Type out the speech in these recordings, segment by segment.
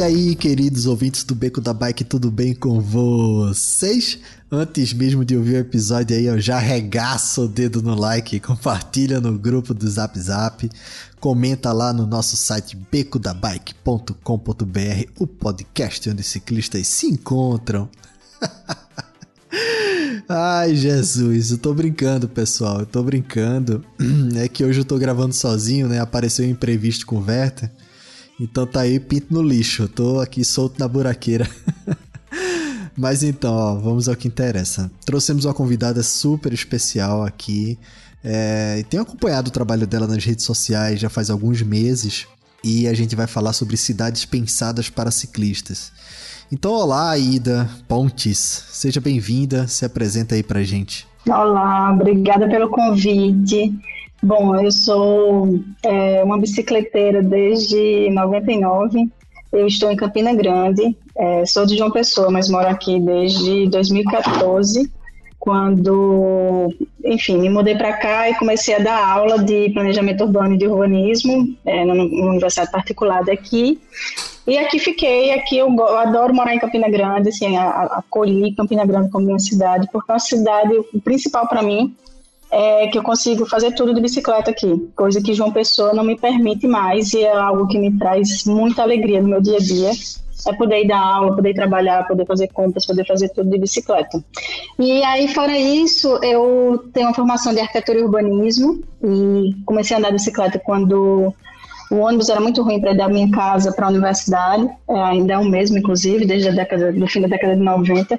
E aí, queridos ouvintes do Beco da Bike, tudo bem com vocês? Antes mesmo de ouvir o episódio aí, eu já regaço o dedo no like, compartilha no grupo do Zap Zap, comenta lá no nosso site becodabike.com.br, o podcast onde ciclistas se encontram. Ai, Jesus, eu tô brincando, pessoal, eu tô brincando. É que hoje eu tô gravando sozinho, né? Apareceu um imprevisto com o Werther. Então tá aí, pinto no lixo. Tô aqui solto na buraqueira. Mas então, ó, vamos ao que interessa. Trouxemos uma convidada super especial aqui. É, tenho acompanhado o trabalho dela nas redes sociais já faz alguns meses. E a gente vai falar sobre cidades pensadas para ciclistas. Então, olá, Ida Pontes. Seja bem-vinda. Se apresenta aí pra gente. Olá, obrigada pelo convite. Bom, eu sou é, uma bicicleteira desde 99. Eu estou em Campina Grande. É, sou de João Pessoa, mas moro aqui desde 2014, quando, enfim, me mudei para cá e comecei a dar aula de planejamento urbano e de urbanismo é, numa universidade particular daqui. E aqui fiquei, aqui eu, eu, adoro morar em Campina Grande, assim, acolhi Campina Grande como minha cidade, porque é uma cidade, o principal para mim é que eu consigo fazer tudo de bicicleta aqui, coisa que João Pessoa não me permite mais e é algo que me traz muita alegria no meu dia a dia. É poder ir dar aula, poder trabalhar, poder fazer compras, poder fazer tudo de bicicleta. E aí, fora isso, eu tenho uma formação de arquitetura e urbanismo e comecei a andar de bicicleta quando o ônibus era muito ruim para ir da minha casa para a universidade, é, ainda é o mesmo, inclusive, desde a década, do fim da década de 90.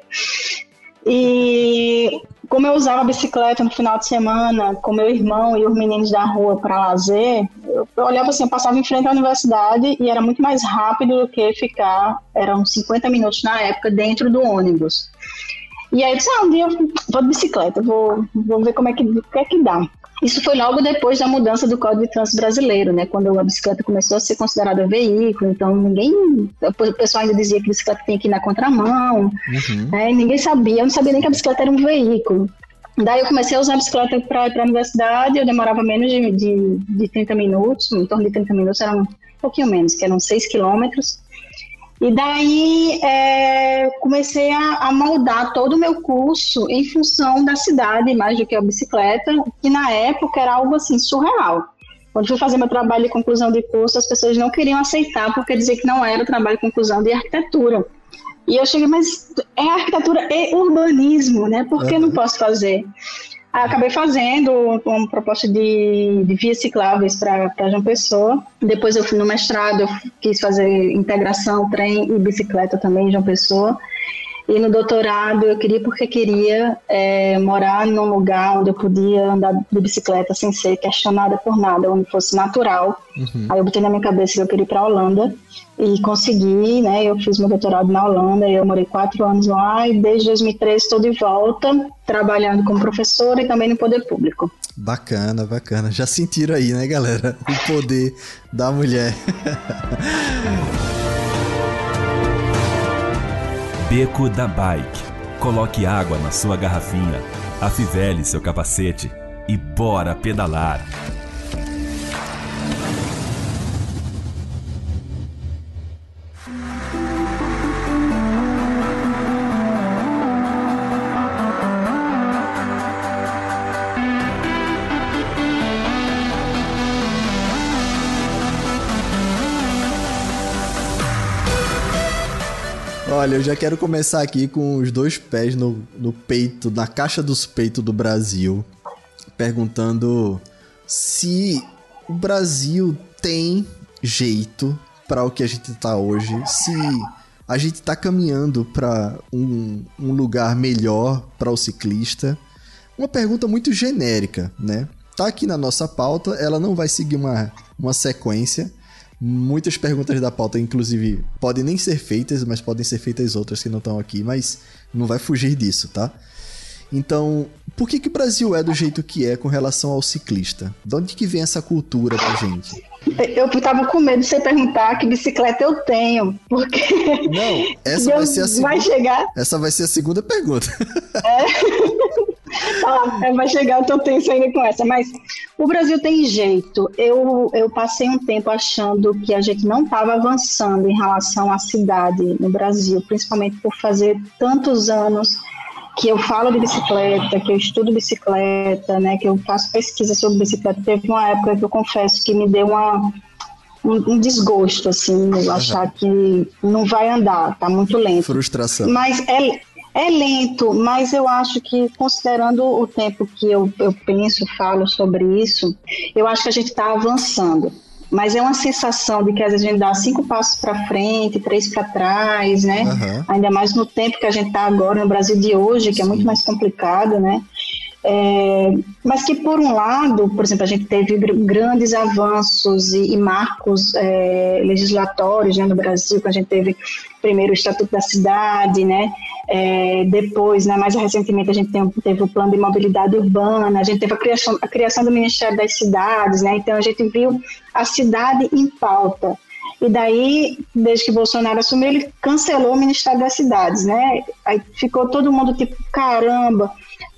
E como eu usava bicicleta no final de semana com meu irmão e os meninos da rua para lazer, eu, olhava assim, eu passava em frente à universidade e era muito mais rápido do que ficar, eram 50 minutos na época, dentro do ônibus. E aí eu disse, ah, um dia eu vou de bicicleta, vou, vou ver como é que, que é que dá. Isso foi logo depois da mudança do Código de Trânsito Brasileiro, né? Quando a bicicleta começou a ser considerada veículo, então ninguém, o pessoal ainda dizia que a bicicleta tinha que ir na contramão, uhum. né? ninguém sabia, eu não sabia nem que a bicicleta era um veículo. Daí eu comecei a usar a bicicleta para ir para a universidade, eu demorava menos de, de, de 30 minutos, em torno de 30 minutos, era um pouquinho menos, que eram 6 quilômetros. E daí é, comecei a, a, moldar todo o meu curso em função da cidade, mais do que a bicicleta, que na época era algo assim surreal. Quando fui fazer meu trabalho de conclusão de curso, as pessoas não queriam aceitar porque dizia que não era o trabalho de conclusão de arquitetura. E eu cheguei, mas é arquitetura e urbanismo, né? Por que uhum. não posso fazer? Acabei fazendo uma proposta de, de vias cicláveis para João Pessoa. Depois eu fui no mestrado, eu quis fazer integração, trem e bicicleta também em João Pessoa. E no doutorado eu queria porque queria é, morar num lugar onde eu podia andar de bicicleta sem ser questionada por nada, onde fosse natural. Uhum. Aí eu botei na minha cabeça que eu queria ir para a Holanda e consegui, né? Eu fiz meu doutorado na Holanda eu morei quatro anos lá e desde 2013 estou de volta trabalhando como professora e também no poder público. Bacana, bacana. Já sentiram aí, né, galera? O poder da mulher. Beco da Bike. Coloque água na sua garrafinha, afivele seu capacete e bora pedalar. Olha, eu já quero começar aqui com os dois pés no, no peito, na caixa dos peitos do Brasil, perguntando se o Brasil tem jeito para o que a gente tá hoje, se a gente tá caminhando para um, um lugar melhor para o ciclista. Uma pergunta muito genérica, né? Tá aqui na nossa pauta, ela não vai seguir uma, uma sequência, Muitas perguntas da pauta, inclusive, podem nem ser feitas, mas podem ser feitas outras que não estão aqui, mas não vai fugir disso, tá? Então, por que, que o Brasil é do jeito que é com relação ao ciclista? De onde que vem essa cultura pra gente? Eu tava com medo de você perguntar que bicicleta eu tenho, porque. Não, essa vai ser a segunda. Vai chegar. Essa vai ser a segunda pergunta. É. ah, vai chegar, eu tô tenso ainda com essa. Mas o Brasil tem jeito. Eu, eu passei um tempo achando que a gente não estava avançando em relação à cidade no Brasil, principalmente por fazer tantos anos que eu falo de bicicleta, que eu estudo bicicleta, né, que eu faço pesquisa sobre bicicleta. Teve uma época que eu confesso que me deu uma, um, um desgosto, assim, uhum. achar que não vai andar, tá muito lento. Frustração. Mas é, é lento, mas eu acho que, considerando o tempo que eu, eu penso, falo sobre isso, eu acho que a gente está avançando. Mas é uma sensação de que às vezes a gente dá cinco passos para frente, três para trás, né? Uhum. Ainda mais no tempo que a gente está agora no Brasil de hoje, que Sim. é muito mais complicado, né? É, mas que, por um lado, por exemplo, a gente teve grandes avanços e, e marcos é, legislatórios né, no Brasil, que a gente teve primeiro o Estatuto da Cidade, né? É, depois, né, mais recentemente, a gente teve o Plano de Mobilidade Urbana, a gente teve a criação, a criação do Ministério das Cidades, né? Então, a gente viu a cidade em pauta. E daí, desde que Bolsonaro assumiu, ele cancelou o Ministério das Cidades, né? Aí ficou todo mundo tipo, caramba,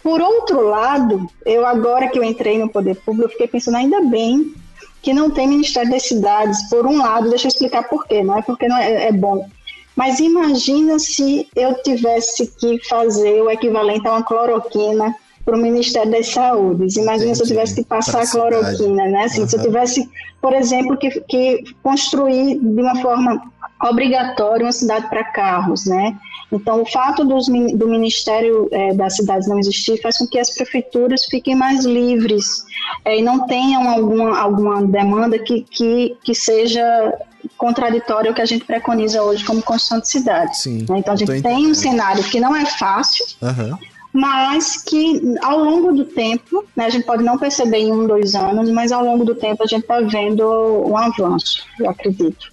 por outro lado, eu agora que eu entrei no poder público, eu fiquei pensando ainda bem que não tem Ministério das Cidades. Por um lado, deixa eu explicar por quê, não é porque não é, é bom. Mas imagina se eu tivesse que fazer o equivalente a uma cloroquina para o Ministério das Saúde. Imagina Entendi. se eu tivesse que passar a cloroquina, né? Assim, uhum. Se eu tivesse, por exemplo, que, que construir de uma forma obrigatória uma cidade para carros, né? Então, o fato dos, do Ministério é, das Cidades não existir faz com que as prefeituras fiquem mais livres é, e não tenham alguma, alguma demanda que, que, que seja contraditória ao que a gente preconiza hoje como construção de cidade. Sim, né? Então, a gente tem um cenário que não é fácil, uhum. mas que ao longo do tempo, né, a gente pode não perceber em um, dois anos, mas ao longo do tempo a gente está vendo um avanço, eu acredito.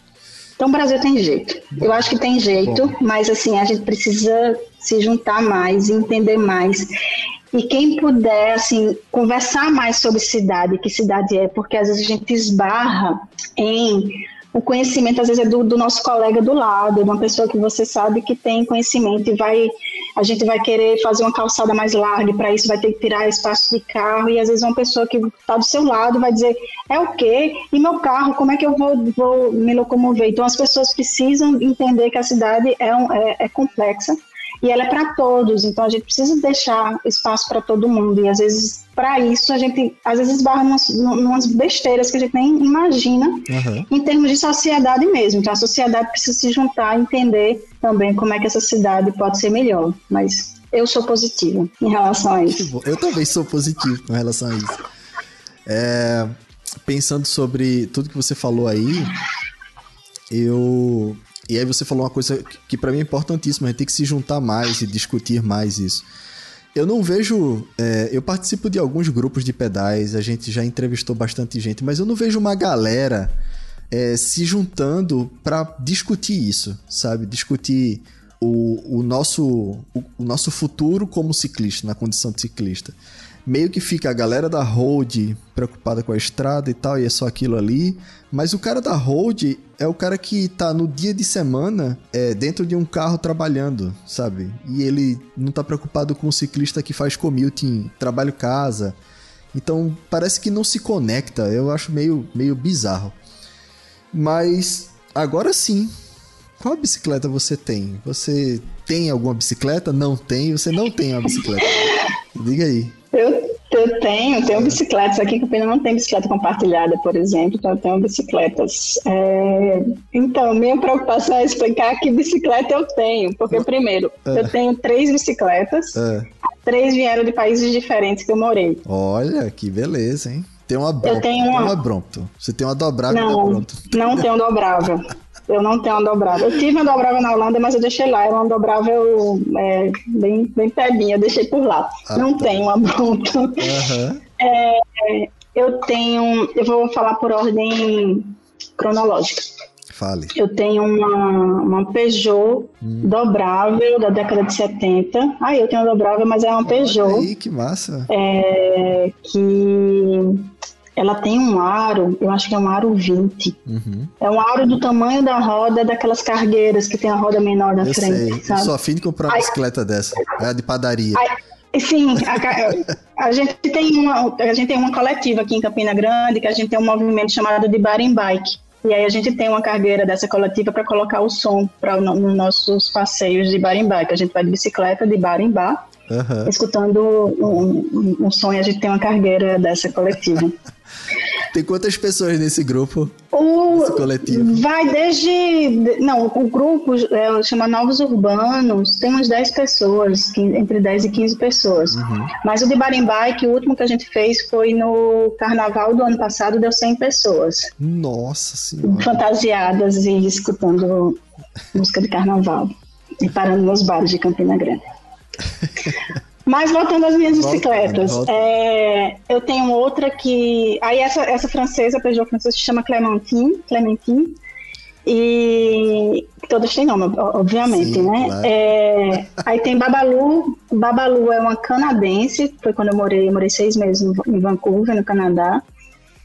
Então o Brasil tem jeito. Eu acho que tem jeito, mas assim, a gente precisa se juntar mais, entender mais. E quem puder, assim, conversar mais sobre cidade, que cidade é, porque às vezes a gente esbarra em o conhecimento às vezes é do, do, nosso colega do lado, de uma pessoa que você sabe que tem conhecimento e vai a gente vai querer fazer uma calçada mais larga, para isso vai ter que tirar espaço de carro e às vezes uma pessoa que está do seu lado vai dizer é o quê? E meu carro, como é que eu vou, vou me locomover? Então as pessoas precisam entender que a cidade é, um, é, é complexa e ela é para todos, então a gente precisa deixar espaço para todo mundo. E às vezes, para isso, a gente às vezes esbarra umas, umas besteiras que a gente nem imagina uhum. em termos de sociedade mesmo. Então a sociedade precisa se juntar e entender também como é que essa cidade pode ser melhor. Mas eu sou positiva em relação a isso. Eu também sou positivo com relação a isso. É, pensando sobre tudo que você falou aí, eu e aí você falou uma coisa que para mim é importantíssima, a gente tem que se juntar mais e discutir mais isso. Eu não vejo. É, eu participo de alguns grupos de pedais, a gente já entrevistou bastante gente, mas eu não vejo uma galera é, se juntando para discutir isso, sabe? Discutir o, o, nosso, o, o nosso futuro como ciclista, na condição de ciclista meio que fica a galera da road preocupada com a estrada e tal, e é só aquilo ali. Mas o cara da road é o cara que tá no dia de semana é, dentro de um carro trabalhando, sabe? E ele não tá preocupado com o ciclista que faz commuting, trabalho-casa. Então parece que não se conecta, eu acho meio, meio bizarro. Mas agora sim, qual bicicleta você tem? Você tem alguma bicicleta? Não tem? Você não tem uma bicicleta? Diga aí. Eu, eu tenho, tenho bicicletas aqui, que o não tem bicicleta compartilhada, por exemplo, então eu tenho bicicletas. É, então, minha preocupação é explicar que bicicleta eu tenho, porque primeiro, é. eu tenho três bicicletas, é. três vieram de países diferentes que eu morei. Olha, que beleza, hein? Tem uma Brompton. Eu tenho uma... uma Brompton. Você tem uma dobrável não, Não tenho dobrável. Eu não tenho uma dobrável. Eu tive uma dobrável na Holanda, mas eu deixei lá. Era uma dobrável é, bem, bem pebinha, eu deixei por lá. Ah, não tá. tenho uma pronta. Uhum. É, eu tenho. Eu vou falar por ordem cronológica. Fale. Eu tenho uma, uma Peugeot hum. dobrável da década de 70. Ah, eu tenho uma dobrável, mas é uma Peugeot. Aí, que massa. É, que ela tem um aro, eu acho que é um aro 20. Uhum. É um aro do tamanho da roda daquelas cargueiras que tem a roda menor na eu frente. Sei. Sabe? Eu sou afim de comprar uma bicicleta dessa. É a de padaria. sim, a, a, gente tem uma, a gente tem uma coletiva aqui em Campina Grande que a gente tem um movimento chamado de Bar in Bike. E aí a gente tem uma cargueira dessa coletiva para colocar o som para no, nos nossos passeios de bar em bar, que a gente vai de bicicleta de bar em bar, uhum. escutando um, um, um som e a gente tem uma cargueira dessa coletiva. Tem quantas pessoas nesse grupo? O, nesse coletivo? Vai desde. Não, o grupo é, chama Novos Urbanos, tem umas 10 pessoas, entre 10 e 15 pessoas. Uhum. Mas o de Barimbai, que o último que a gente fez foi no carnaval do ano passado, deu 100 pessoas. Nossa Senhora. Fantasiadas e escutando música de carnaval. E parando nos bares de Campina Grande. Mas voltando às minhas volta, bicicletas, volta. É, eu tenho outra que. Aí essa, essa francesa, Peugeot francesa, se chama Clementine, Clementine. E todas têm nome, obviamente, Sim, né? Claro. É, aí tem Babalu. Babalu é uma canadense, foi quando eu morei, eu morei seis meses em Vancouver, no Canadá.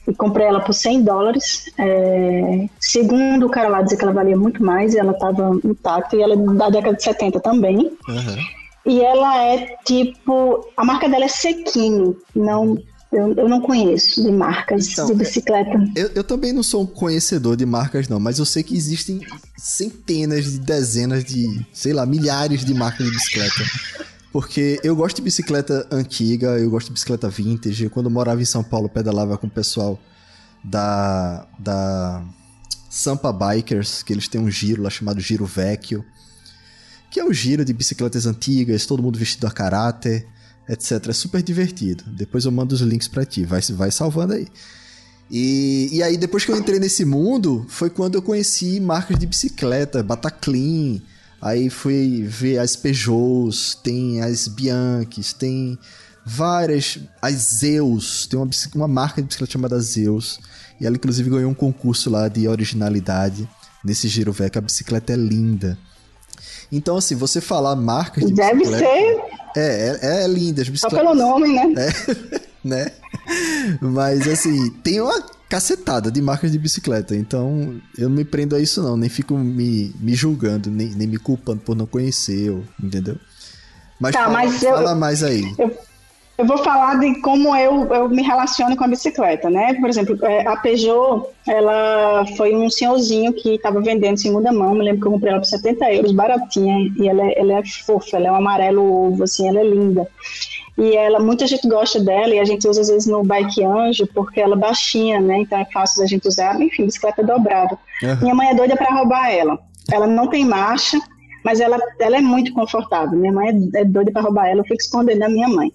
E comprei ela por 100 dólares. É, segundo o cara lá dizer que ela valia muito mais, e ela estava intacta, e ela é da década de 70 também. Uhum. E ela é tipo. A marca dela é Sequini, não. Eu, eu não conheço de marcas então, de bicicleta. Eu, eu também não sou um conhecedor de marcas, não, mas eu sei que existem centenas de dezenas de, sei lá, milhares de marcas de bicicleta. Porque eu gosto de bicicleta antiga, eu gosto de bicicleta vintage. Quando eu morava em São Paulo, pedalava com o pessoal da, da Sampa Bikers, que eles têm um giro lá chamado Giro Vecchio que é o giro de bicicletas antigas, todo mundo vestido a caráter, etc. É super divertido. Depois eu mando os links para ti, vai, vai salvando aí. E, e aí, depois que eu entrei nesse mundo, foi quando eu conheci marcas de bicicleta, Bataclean, aí fui ver as Peugeots, tem as Bianchis, tem várias. As Zeus, tem uma, uma marca de bicicleta chamada Zeus, e ela inclusive ganhou um concurso lá de originalidade nesse Giro Vec. A bicicleta é linda. Então, assim, você falar marcas de Deve bicicleta... ser. É, é, é linda as bicicletas. Só pelo nome, né? É, né? Mas, assim, tem uma cacetada de marcas de bicicleta. Então, eu não me prendo a isso, não. Nem fico me, me julgando, nem, nem me culpando por não conhecer, entendeu? Mas, tá, fala, mas eu, fala mais aí. Eu, eu vou falar de como eu, eu me relaciono com a bicicleta, né? Por exemplo, é, a Peugeot, ela foi um senhorzinho que estava vendendo segunda mão, me lembro que eu comprei ela por 70 euros, baratinha, e ela, é, ela é fofa, ela é um amarelo ovo, assim, ela é linda. E ela, muita gente gosta dela e a gente usa às vezes no Bike Anjo porque ela é baixinha, né? Então é fácil da gente usar. Enfim, bicicleta dobrável. Uhum. Minha mãe é doida para roubar ela. Ela não tem marcha, mas ela, ela é muito confortável. Minha mãe é, é doida para roubar ela, eu fico escondendo da minha mãe.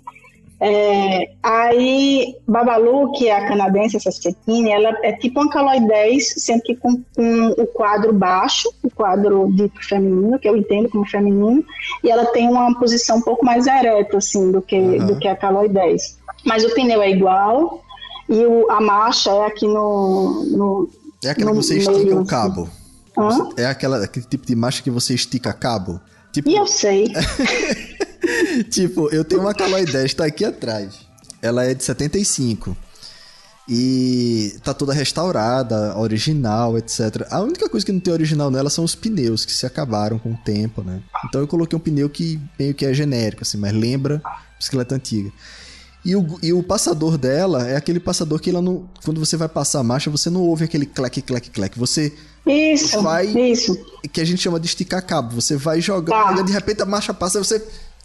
É, aí, Babalu, que é a canadense, essa cequine, ela é tipo uma Caloi 10, sendo que com, com, o quadro baixo, o quadro dito feminino, que eu entendo como feminino, e ela tem uma posição um pouco mais ereta, assim, do que, uhum. do que a Caloi 10. Mas o pneu é igual, e o, a marcha é aqui no... no é aquela no que você meio, estica o cabo. Assim. É aquela, aquele tipo de marcha que você estica cabo. Tipo... E eu sei. tipo, eu tenho uma Caloi 10, tá aqui atrás. Ela é de 75. E tá toda restaurada, original, etc. A única coisa que não tem original nela são os pneus, que se acabaram com o tempo, né? Então eu coloquei um pneu que meio que é genérico, assim, mas lembra bicicleta antiga. E o, e o passador dela é aquele passador que ela não. Quando você vai passar a marcha, você não ouve aquele clac, clac, clac. Você isso, vai. Isso. Que a gente chama de esticar cabo. Você vai jogando, tá. de repente a marcha passa, você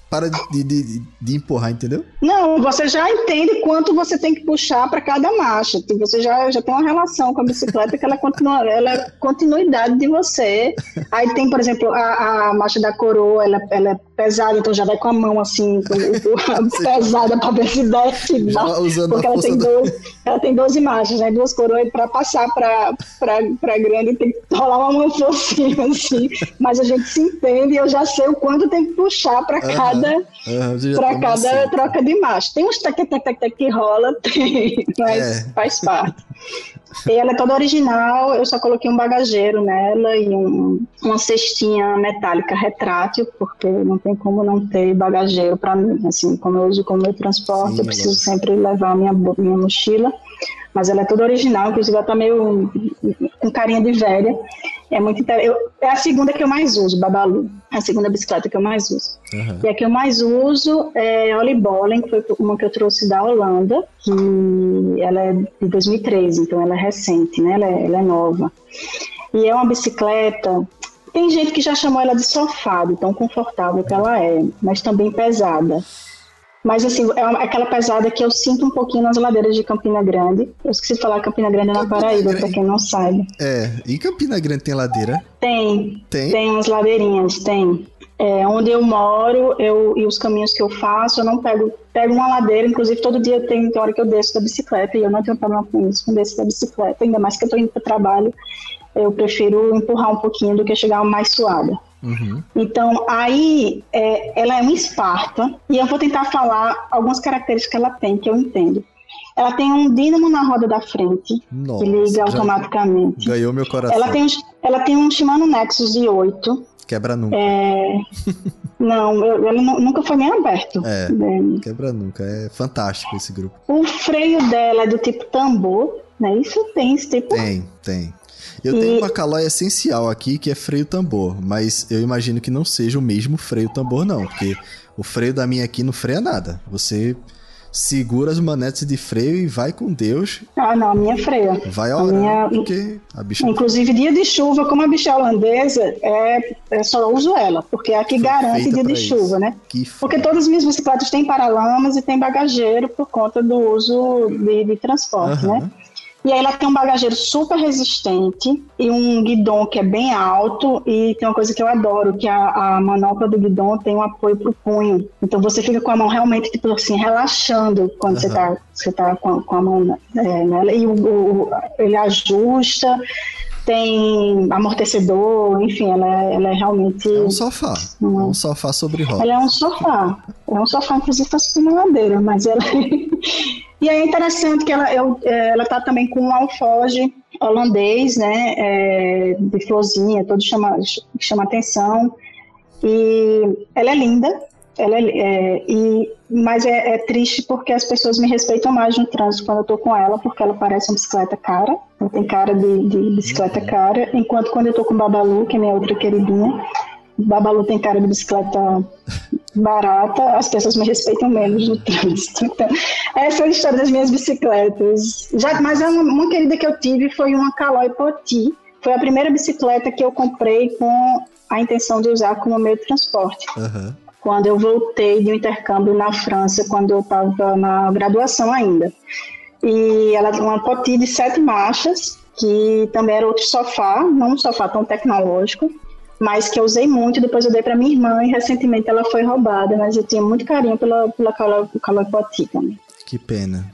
para de, de, de, empurrar, entendeu? Não, você já entende quanto você tem que puxar para cada marcha. Você já, já tem uma relação com a bicicleta que ela, continua, ela é continuidade de você. Aí tem, por exemplo, a, a marcha da coroa, ela, ela é pesada, então já vai com a mão assim, com, com pesada para ver se desce. porque ela tem, 12, ela tem 12 marchas, né? duas coroas para passar para grande tem que rolar uma mão cima, assim. Mas a gente se entende e eu já sei o quanto tem que puxar para cada cada, uhum, para cada assim. troca de marcha. Tem uns tec, tec, tec, tec que rola, tem, mas é. faz parte. E ela é toda original, eu só coloquei um bagageiro nela e um, uma cestinha metálica retrátil, porque não tem como não ter bagageiro para mim. Assim, como eu uso como meu transporte, Sim, eu preciso sempre levar minha, minha mochila mas ela é toda original, inclusive ela tá meio com carinha de velha. É muito eu, É a segunda que eu mais uso, Babalu. A segunda bicicleta que eu mais uso. Uhum. E a que eu mais uso é Ollie Bollen, que foi uma que eu trouxe da Holanda, que ela é de 2013, então ela é recente, né? Ela é, ela é nova. E é uma bicicleta tem gente que já chamou ela de sofá, de tão confortável que ela é, mas também pesada. Mas, assim, é aquela pesada que eu sinto um pouquinho nas ladeiras de Campina Grande. Eu esqueci de falar Campina Grande é na Paraíba, para quem não sabe. É, e Campina Grande tem ladeira? Tem. Tem? Tem umas ladeirinhas, tem. É, onde eu moro eu, e os caminhos que eu faço, eu não pego, pego uma ladeira, inclusive todo dia tem, tem hora que eu desço da bicicleta e eu não tenho problema com isso, com desço da bicicleta, ainda mais que eu estou indo para o trabalho, eu prefiro empurrar um pouquinho do que chegar mais suada. Uhum. Então, aí, é, ela é um Esparta, e eu vou tentar falar algumas características que ela tem, que eu entendo. Ela tem um dínamo na roda da frente, Nossa, que liga automaticamente. Ganhou meu coração. Ela tem um, ela tem um Shimano Nexus de 8. Quebra nunca. É... Não, ele nunca foi nem aberto. É, é, quebra nunca. É fantástico esse grupo. O freio dela é do tipo tambor, né? Isso tem esse tipo? Tem, tem. Eu tenho uma calói essencial aqui que é freio tambor, mas eu imagino que não seja o mesmo freio tambor, não, porque o freio da minha aqui não freia nada. Você segura as manetes de freio e vai com Deus. Ah, não, a minha freia. Vai a minha... porque a bicha... Inclusive, dia de chuva, como a bicha é holandesa, é, é só uso ela, porque é a que Foi garante dia de isso. chuva, né? Que porque todas as minhas bicicletas têm paralamas e tem bagageiro por conta do uso de, de transporte, né? E aí ela tem um bagageiro super resistente e um guidão que é bem alto e tem uma coisa que eu adoro, que a, a manopla do guidão tem um apoio pro punho. Então você fica com a mão realmente, tipo assim, relaxando quando uhum. você tá, você tá com, com a mão é, nela. E o, o, ele ajusta, tem amortecedor, enfim, ela, é, ela é realmente. É um sofá. Uma... É um sofá sobre rodas. Ela é um sofá. É um sofá, inclusive, tá super na madeira, mas ela. E é interessante que ela é, ela está também com um alfoge holandês, né, é, de florzinha, todo chama chama atenção. E ela é linda, ela é, é e mas é, é, triste porque as pessoas me respeitam mais no trânsito quando eu estou com ela, porque ela parece uma bicicleta cara, ela tem cara de, de bicicleta uhum. cara, enquanto quando eu estou com Babalu, que é minha outra queridinha, Babalu tem cara de bicicleta barata, as pessoas me respeitam menos no trânsito. Então, essa é a história das minhas bicicletas. Já, mas uma, uma querida que eu tive foi uma Caloi Poti. Foi a primeira bicicleta que eu comprei com a intenção de usar como meio de transporte. Uhum. Quando eu voltei de um intercâmbio na França, quando eu estava na graduação ainda. E ela uma Poti de sete marchas, que também era outro sofá, não um sofá tão tecnológico, mas que eu usei muito, depois eu dei para minha irmã e recentemente ela foi roubada, mas eu tinha muito carinho pela, pela Calopoti também. Que pena.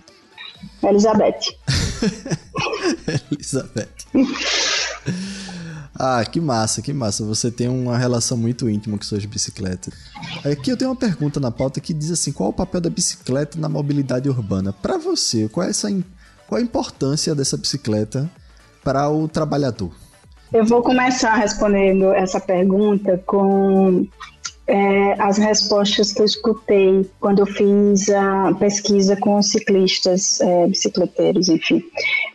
Elizabeth. Elizabeth. ah, que massa, que massa. Você tem uma relação muito íntima com suas bicicletas. Aqui eu tenho uma pergunta na pauta que diz assim: qual o papel da bicicleta na mobilidade urbana? Para você, qual é essa qual a importância dessa bicicleta para o trabalhador? Eu vou começar respondendo essa pergunta com é, as respostas que eu escutei quando eu fiz a pesquisa com ciclistas, é, bicicleteiros, enfim.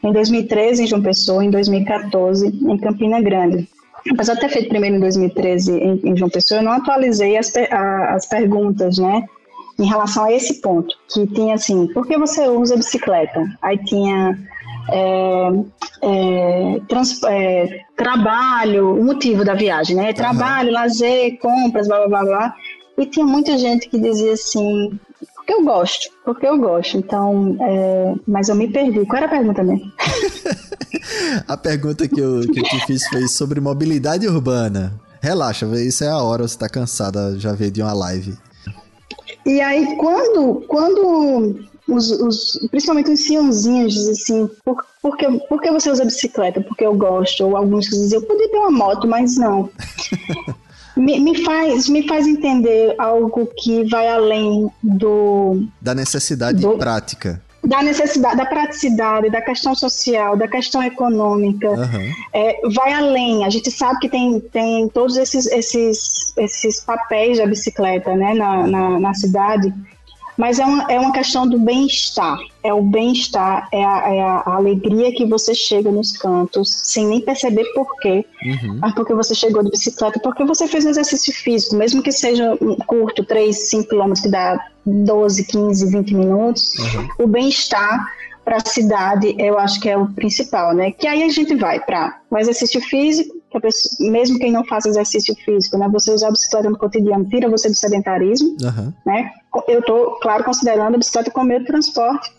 Em 2013 em João Pessoa, em 2014 em Campina Grande. Apesar de ter feito primeiro em 2013 em, em João Pessoa, eu não atualizei as, a, as perguntas, né? Em relação a esse ponto, que tinha assim, por que você usa bicicleta? Aí tinha é, é, trans, é, trabalho, o motivo da viagem, né? Trabalho, uhum. lazer, compras, blá, blá, blá, blá. E tinha muita gente que dizia assim, porque eu gosto, porque eu gosto. Então, é, mas eu me perdi. Qual era a pergunta mesmo? a pergunta que eu, que eu te fiz foi sobre mobilidade urbana. Relaxa, isso é a hora, você tá cansada, já veio de uma live. E aí, quando, quando os, os, principalmente os sionzinhos dizem assim, por, por, que, por que você usa bicicleta? Porque eu gosto. Ou alguns dizem, eu podia ter uma moto, mas não. me, me, faz, me faz entender algo que vai além do... Da necessidade do, prática. da necessidade, da praticidade, da questão social, da questão econômica, uhum. é, vai além. A gente sabe que tem, tem todos esses, esses, esses papéis da bicicleta né, na, na, na cidade, mas é uma, é uma questão do bem-estar. É o bem-estar, é, a, é a, alegria que você chega nos cantos, sem nem perceber por quê. Uhum. Mas porque você chegou de bicicleta, porque você fez um exercício físico, mesmo que seja curto, 3, 5 quilômetros, que dá 12, 15, 20 minutos. Uhum. O bem-estar para a cidade, eu acho que é o principal, né? Que aí a gente vai para o exercício físico, pessoa, mesmo quem não faz exercício físico, né? Você usar a bicicleta no cotidiano tira você do sedentarismo, uhum. né? Eu estou, claro, considerando a bicicleta como meio de transporte,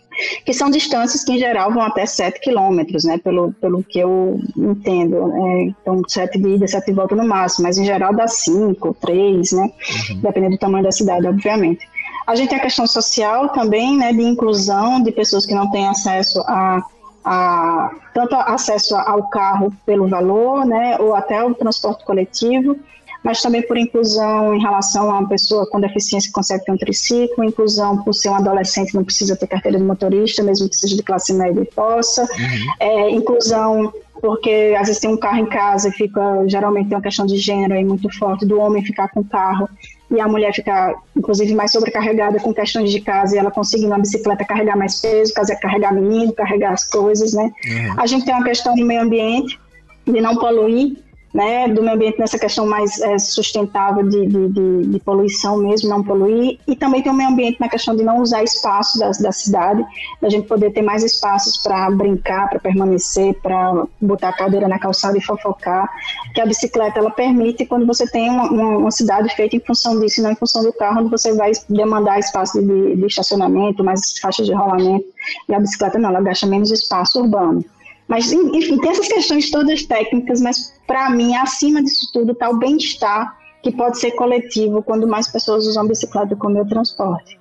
que são distâncias que em geral vão até 7 quilômetros, né? Pelo, pelo que eu entendo. Né? Então, 7 de ida, 7 de volta no máximo, mas em geral dá 5, 3, né? Uhum. Dependendo do tamanho da cidade, obviamente. A gente tem a questão social também, né, de inclusão de pessoas que não têm acesso a, a tanto acesso ao carro pelo valor, né, ou até o transporte coletivo, mas também por inclusão em relação a uma pessoa com deficiência que consegue ter um triciclo, inclusão por ser um adolescente não precisa ter carteira de motorista, mesmo que seja de classe média e possa, uhum. é, inclusão porque às vezes tem um carro em casa e fica, geralmente tem uma questão de gênero aí muito forte, do homem ficar com o carro e a mulher ficar, inclusive, mais sobrecarregada com questões de casa e ela conseguir na bicicleta carregar mais peso, carregar menino, carregar as coisas, né? Uhum. A gente tem uma questão do meio ambiente, de não poluir, né, do meio ambiente nessa questão mais é, sustentável de, de, de, de, poluição mesmo, não poluir, e também tem o meio ambiente na questão de não usar espaço da, da cidade, da gente poder ter mais espaços para brincar, para permanecer, para botar a cadeira na calçada e fofocar, que a bicicleta ela permite quando você tem uma, uma, uma cidade feita em função disso e não em função do carro, onde você vai demandar espaço de, de estacionamento, mais faixas de rolamento, e a bicicleta não, ela gasta menos espaço urbano. Mas, enfim, tem essas questões todas técnicas, mas para mim, acima disso tudo, está o bem-estar que pode ser coletivo quando mais pessoas usam bicicleta como de transporte.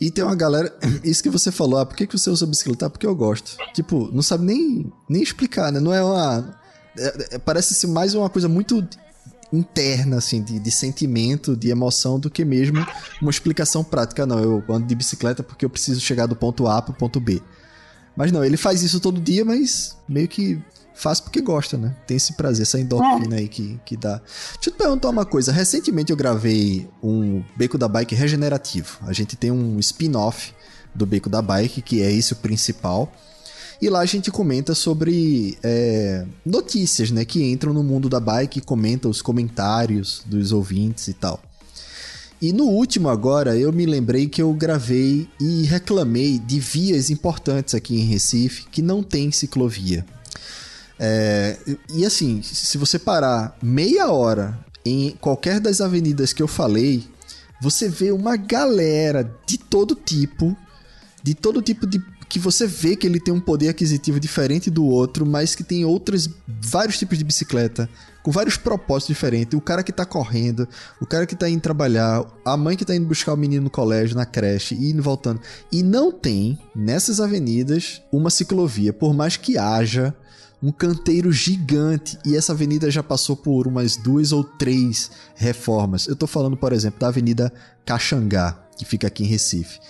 E tem uma galera, isso que você falou, ah, por que, que você usa bicicleta? Ah, porque eu gosto. Tipo, não sabe nem, nem explicar, né? Não é uma. É, é, parece ser mais uma coisa muito interna, assim, de, de sentimento, de emoção, do que mesmo uma explicação prática. Não, eu ando de bicicleta porque eu preciso chegar do ponto A pro ponto B. Mas não, ele faz isso todo dia, mas meio que faz porque gosta, né? Tem esse prazer, essa endorfina aí que, que dá. Deixa eu te perguntar uma coisa. Recentemente eu gravei um Beco da Bike regenerativo. A gente tem um spin-off do Beco da Bike, que é esse o principal. E lá a gente comenta sobre é, notícias, né? Que entram no mundo da bike, comenta os comentários dos ouvintes e tal. E no último agora, eu me lembrei que eu gravei e reclamei de vias importantes aqui em Recife que não tem ciclovia. É, e assim, se você parar meia hora em qualquer das avenidas que eu falei, você vê uma galera de todo tipo, de todo tipo de que você vê que ele tem um poder aquisitivo diferente do outro, mas que tem outros vários tipos de bicicleta, com vários propósitos diferentes. O cara que tá correndo, o cara que tá indo trabalhar, a mãe que tá indo buscar o menino no colégio, na creche, e indo voltando. E não tem nessas avenidas uma ciclovia, por mais que haja um canteiro gigante e essa avenida já passou por umas duas ou três reformas. Eu tô falando, por exemplo, da Avenida Caxangá, que fica aqui em Recife.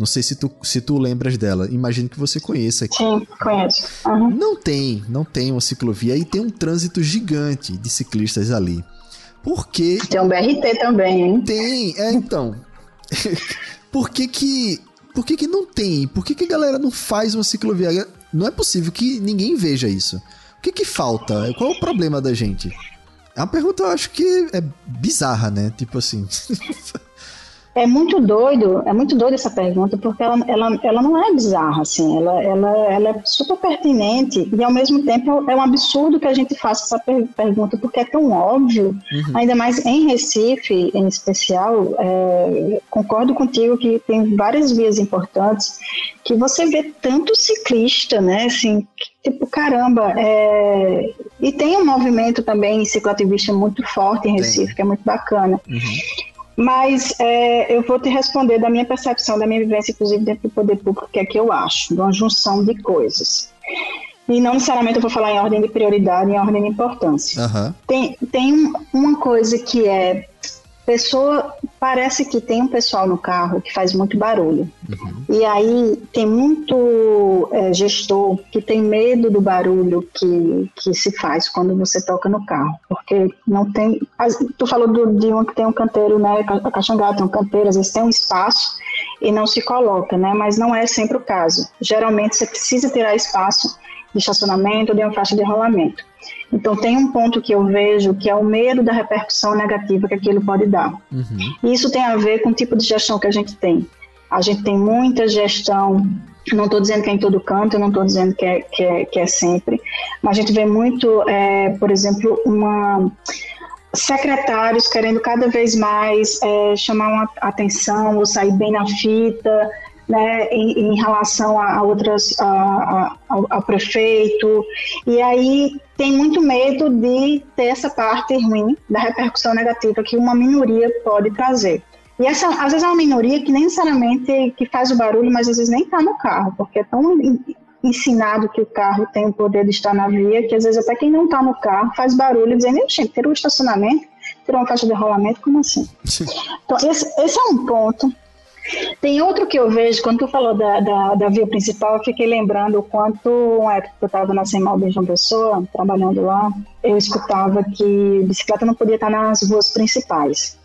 Não sei se tu, se tu lembras dela. Imagino que você conheça aqui. Sim, conheço. Uhum. Não tem, não tem uma ciclovia e tem um trânsito gigante de ciclistas ali. Por que... Tem um BRT também, hein? Tem, é, então. por que que... Por que que não tem? Por que que a galera não faz uma ciclovia? Não é possível que ninguém veja isso. O que que falta? Qual é o problema da gente? É uma pergunta, eu acho que é bizarra, né? Tipo assim... É muito doido, é muito doido essa pergunta, porque ela, ela, ela não é bizarra, assim, ela, ela, ela é super pertinente e ao mesmo tempo é um absurdo que a gente faça essa per pergunta, porque é tão óbvio, uhum. ainda mais em Recife, em especial, é, concordo contigo que tem várias vias importantes que você vê tanto ciclista, né, assim, que, tipo, caramba, é... e tem um movimento também ciclativista muito forte em Recife, que é muito bacana. Uhum. Mas é, eu vou te responder da minha percepção, da minha vivência, inclusive dentro do poder público, que é que eu acho, de uma junção de coisas. E não necessariamente eu vou falar em ordem de prioridade, em ordem de importância. Uhum. Tem, tem uma coisa que é pessoa parece que tem um pessoal no carro que faz muito barulho. Uhum. E aí tem muito é, gestor que tem medo do barulho que, que se faz quando você toca no carro. Porque não tem. Tu falou do, de uma que tem um canteiro, né? A Caxangá tem um canteiro, às vezes tem um espaço e não se coloca, né? Mas não é sempre o caso. Geralmente você precisa tirar espaço de estacionamento ou de uma faixa de rolamento. Então, tem um ponto que eu vejo que é o medo da repercussão negativa que aquilo pode dar. Uhum. Isso tem a ver com o tipo de gestão que a gente tem. A gente tem muita gestão, não estou dizendo que é em todo canto, não estou dizendo que é, que, é, que é sempre, mas a gente vê muito, é, por exemplo, uma secretários querendo cada vez mais é, chamar uma atenção ou sair bem na fita, né, em, em relação a, a outras, a, a, ao, prefeito, e aí tem muito medo de ter essa parte ruim da repercussão negativa que uma minoria pode trazer. E essa, às vezes é uma minoria que nem necessariamente que faz o barulho, mas às vezes nem está no carro, porque é tão ensinado que o carro tem o poder de estar na via, que às vezes até quem não está no carro faz barulho dizendo, gente, ter um estacionamento, ter uma caixa de rolamento, como assim? Sim. Então, esse, esse é um ponto tem outro que eu vejo, quando tu falou da, da, da via principal, eu fiquei lembrando o quanto, uma época que eu estava na Semal de João Pessoa, trabalhando lá, eu escutava que bicicleta não podia estar nas ruas principais,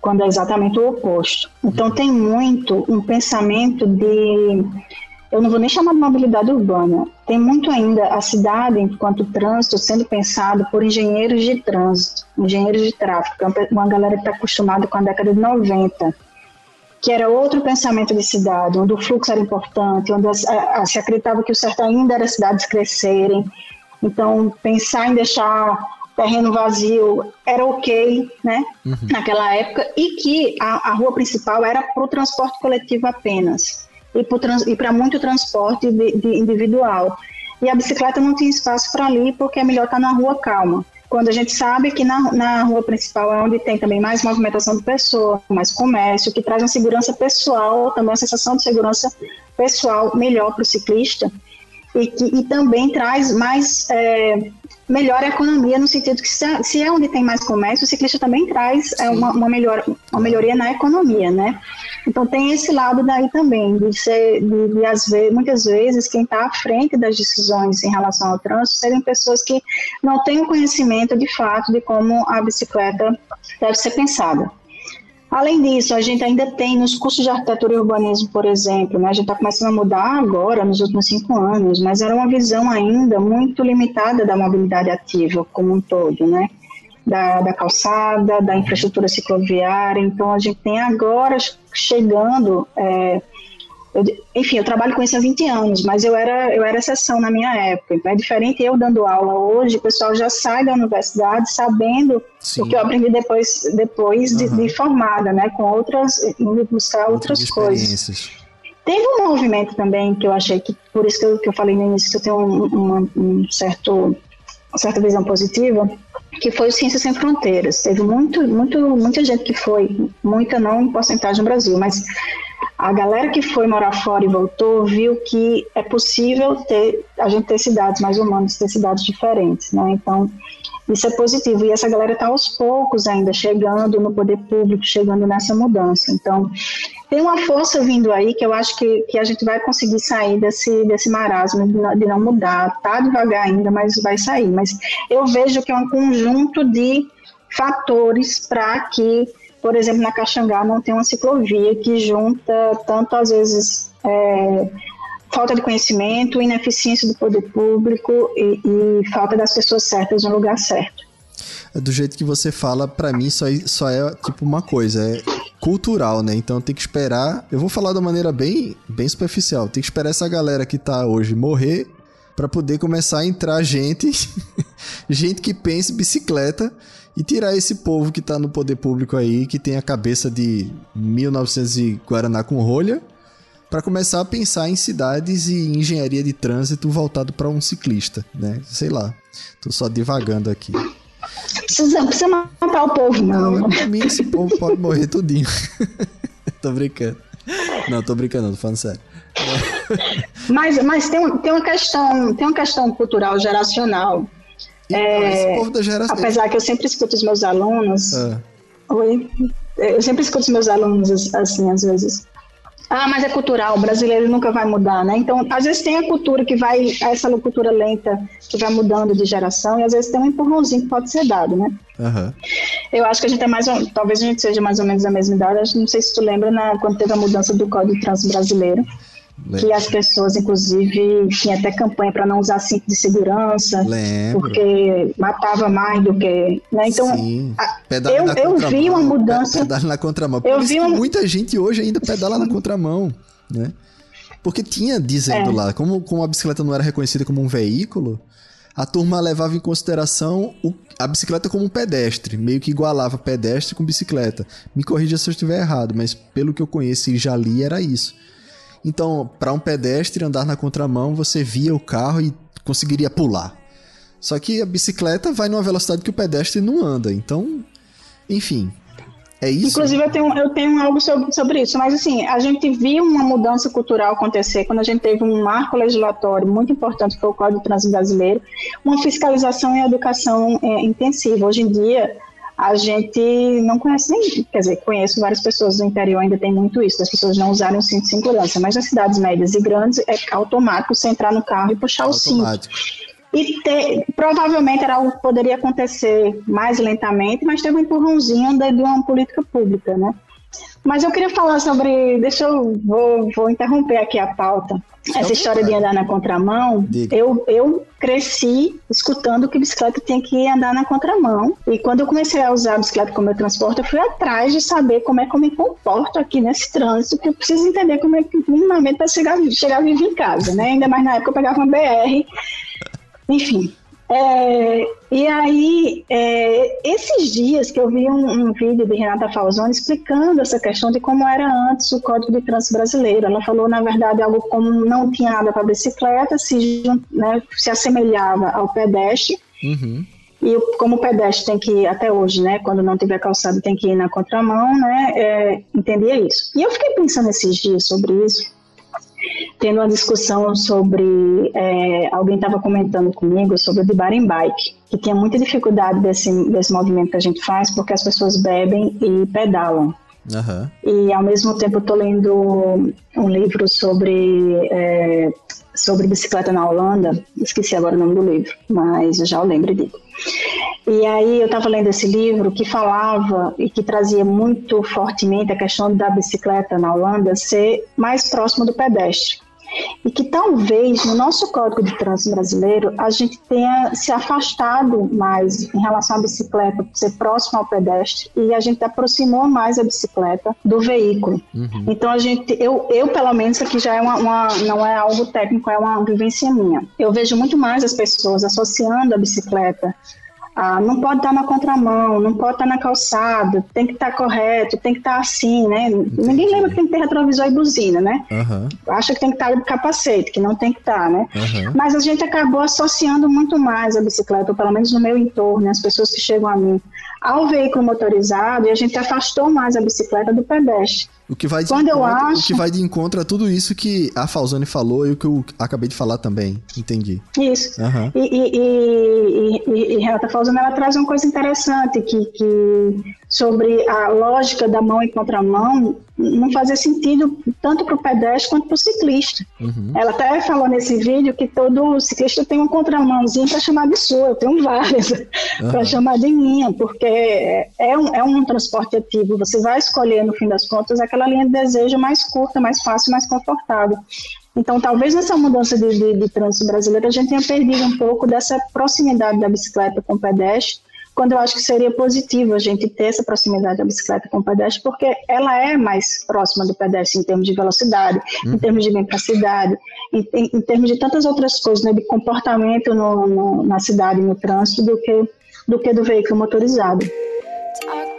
quando é exatamente o oposto. Então tem muito um pensamento de, eu não vou nem chamar de mobilidade urbana, tem muito ainda a cidade, enquanto trânsito, sendo pensado por engenheiros de trânsito, engenheiros de tráfego, é uma galera que está acostumada com a década de 90, que era outro pensamento de cidade, onde o fluxo era importante, onde a, a, se acreditava que o certo ainda era cidades crescerem. Então, pensar em deixar terreno vazio era ok, né, uhum. naquela época, e que a, a rua principal era para o transporte coletivo apenas, e para muito transporte de, de individual. E a bicicleta não tinha espaço para ali, porque é melhor estar tá na rua calma quando a gente sabe que na, na rua principal é onde tem também mais movimentação de pessoas, mais comércio, que traz uma segurança pessoal, também uma sensação de segurança pessoal melhor para o ciclista, e, que, e também traz mais é, melhora a economia no sentido que se é onde tem mais comércio, o ciclista também traz é, uma, uma, melhor, uma melhoria na economia, né? Então tem esse lado daí também, de ser, de, de às vezes, muitas vezes quem está à frente das decisões em relação ao trânsito serem pessoas que não têm o conhecimento de fato de como a bicicleta deve ser pensada. Além disso, a gente ainda tem nos cursos de arquitetura e urbanismo, por exemplo, né, a gente está começando a mudar agora, nos últimos cinco anos, mas era uma visão ainda muito limitada da mobilidade ativa como um todo, né? Da, da calçada, da infraestrutura cicloviária. Então, a gente tem agora chegando é, eu, enfim, eu trabalho com isso há 20 anos, mas eu era, eu era exceção na minha época. Então é diferente eu dando aula hoje, o pessoal já sai da universidade sabendo Sim. o que eu aprendi depois, depois uhum. de, de, formada, né? Com outras, indo buscar outras, outras coisas. Teve um movimento também que eu achei que, por isso que eu, que eu falei no início, que eu tenho um, uma, um certo, uma certa visão positiva, que foi o Ciências Sem Fronteiras. Teve muito, muito, muita gente que foi, muita não em porcentagem no Brasil, mas a galera que foi morar fora e voltou viu que é possível ter a gente ter cidades mais humanas, ter cidades diferentes, né? Então isso é positivo e essa galera está aos poucos ainda chegando no poder público, chegando nessa mudança. Então tem uma força vindo aí que eu acho que, que a gente vai conseguir sair desse, desse marasmo de não, de não mudar. Tá devagar ainda, mas vai sair. Mas eu vejo que é um conjunto de fatores para que por exemplo, na Caxangá não tem uma ciclovia que junta tanto, às vezes, é, falta de conhecimento, ineficiência do poder público e, e, falta das pessoas certas no lugar certo. Do jeito que você fala, para mim só, só é tipo uma coisa, é cultural, né? Então tem que esperar. Eu vou falar da maneira bem, bem superficial. Tem que esperar essa galera que tá hoje morrer para poder começar a entrar gente, gente que pense bicicleta e tirar esse povo que tá no poder público aí, que tem a cabeça de 1900 e Guaraná com rolha, para começar a pensar em cidades e engenharia de trânsito voltado para um ciclista, né? Sei lá. Tô só divagando aqui. Precisa, precisa matar o povo, não. não pra mim, esse povo pode morrer tudinho. tô brincando. Não, tô brincando, tô falando sério. mas mas tem, tem, uma questão, tem uma questão cultural geracional é, apesar que eu sempre escuto os meus alunos. É. Oi. eu sempre escuto os meus alunos assim, às vezes. Ah, mas é cultural, o brasileiro nunca vai mudar, né? Então, às vezes tem a cultura que vai, essa cultura lenta que vai mudando de geração, e às vezes tem um empurrãozinho que pode ser dado, né? Uhum. Eu acho que a gente é mais, talvez a gente seja mais ou menos da mesma idade, não sei se tu lembra, né, quando teve a mudança do Código Trans brasileiro, Que as pessoas, inclusive, tinha até campanha para não usar cinto de segurança, Lembro. porque matava mais do que. Né? Então. A, eu, eu vi uma mudança. Pedala na contramão. Por eu vi uma... muita gente hoje ainda pedala na contramão, né? Porque tinha dizendo é. lá, como, como a bicicleta não era reconhecida como um veículo, a turma levava em consideração o, a bicicleta como um pedestre, meio que igualava pedestre com bicicleta. Me corrija se eu estiver errado, mas pelo que eu conheço e já li, era isso. Então, para um pedestre andar na contramão, você via o carro e conseguiria pular. Só que a bicicleta vai numa velocidade que o pedestre não anda. Então, enfim, é isso? Inclusive, eu tenho, eu tenho algo sobre, sobre isso, mas assim, a gente viu uma mudança cultural acontecer quando a gente teve um marco legislatório muito importante, que foi o Código Trânsito Brasileiro, uma fiscalização e educação é, intensiva. Hoje em dia, a gente não conhece nem, quer dizer, conheço várias pessoas do interior, ainda tem muito isso, das pessoas não usarem o cinto de segurança, mas nas cidades médias e grandes é automático você entrar no carro e puxar automático. o cinto. E te, provavelmente era algo que poderia acontecer mais lentamente, mas teve um empurrãozinho de, de uma política pública, né? Mas eu queria falar sobre. Deixa eu. Vou, vou interromper aqui a pauta. Essa história de andar na contramão, eu, eu cresci escutando que bicicleta tem que andar na contramão. E quando eu comecei a usar a bicicleta como meu transporte, eu fui atrás de saber como é que eu me comporto aqui nesse trânsito, porque eu preciso entender como é que minimamente para chegar, chegar vivo em casa, né? Ainda mais na época eu pegava uma BR. Enfim, é, e aí, é, esses dias que eu vi um, um, vídeo de Renata Falzoni explicando essa questão de como era antes o Código de Trânsito Brasileiro. Ela falou, na verdade, algo como não tinha nada para bicicleta, se, né, se assemelhava ao pedestre. Uhum. E como o pedestre tem que ir até hoje, né, quando não tiver calçado, tem que ir na contramão, né, é, entendia isso. E eu fiquei pensando esses dias sobre isso tendo uma discussão sobre. É, alguém estava comentando comigo sobre o de bar em bike, que tinha muita dificuldade desse, desse movimento que a gente faz, porque as pessoas bebem e pedalam. Uhum. E ao mesmo tempo eu estou lendo um livro sobre, é, sobre bicicleta na Holanda, esqueci agora o nome do livro, mas já o lembro disso. E aí eu estava lendo esse livro que falava e que trazia muito fortemente a questão da bicicleta na Holanda ser mais próxima do pedestre e que talvez no nosso Código de Trânsito brasileiro a gente tenha se afastado mais em relação à bicicleta, ser próximo ao pedestre, e a gente aproximou mais a bicicleta do veículo. Uhum. Então a gente, eu, eu pelo menos aqui já é uma, uma, não é algo técnico, é uma vivência minha. Eu vejo muito mais as pessoas associando a bicicleta ah, não pode estar na contramão, não pode estar na calçada, tem que estar correto, tem que estar assim, né? Entendi. Ninguém lembra que tem que ter retrovisor e buzina, né? Uhum. Acha que tem que estar de capacete, que não tem que estar, né? Uhum. Mas a gente acabou associando muito mais a bicicleta, ou pelo menos no meu entorno, né? as pessoas que chegam a mim, ao veículo motorizado, e a gente afastou mais a bicicleta do pedestre. O que vai de Quando encontro, acho... o que vai de encontro a tudo isso que a Falzone falou e o que eu acabei de falar também. Entendi. Isso. Uhum. E, e, e, e, e Renata Falzone ela traz uma coisa interessante que, que sobre a lógica da mão e contramão não fazia sentido tanto para o pedestre quanto para o ciclista. Uhum. Ela até falou nesse vídeo que todo ciclista tem uma contramãozinha para chamar de sua, eu tenho várias uhum. para chamar de minha, porque é um, é um transporte ativo, você vai escolher no fim das contas aquela linha de desejo mais curta, mais fácil, mais confortável. Então, talvez nessa mudança de, de, de trânsito brasileiro a gente tenha perdido um pouco dessa proximidade da bicicleta com o pedestre, quando eu acho que seria positivo a gente ter essa proximidade da bicicleta com o pedestre, porque ela é mais próxima do pedestre em termos de velocidade, uhum. em termos de bem para a cidade, em, em, em, termos de tantas outras coisas, né, de comportamento no, no, na cidade, no trânsito, do que do, que do veículo motorizado. Talk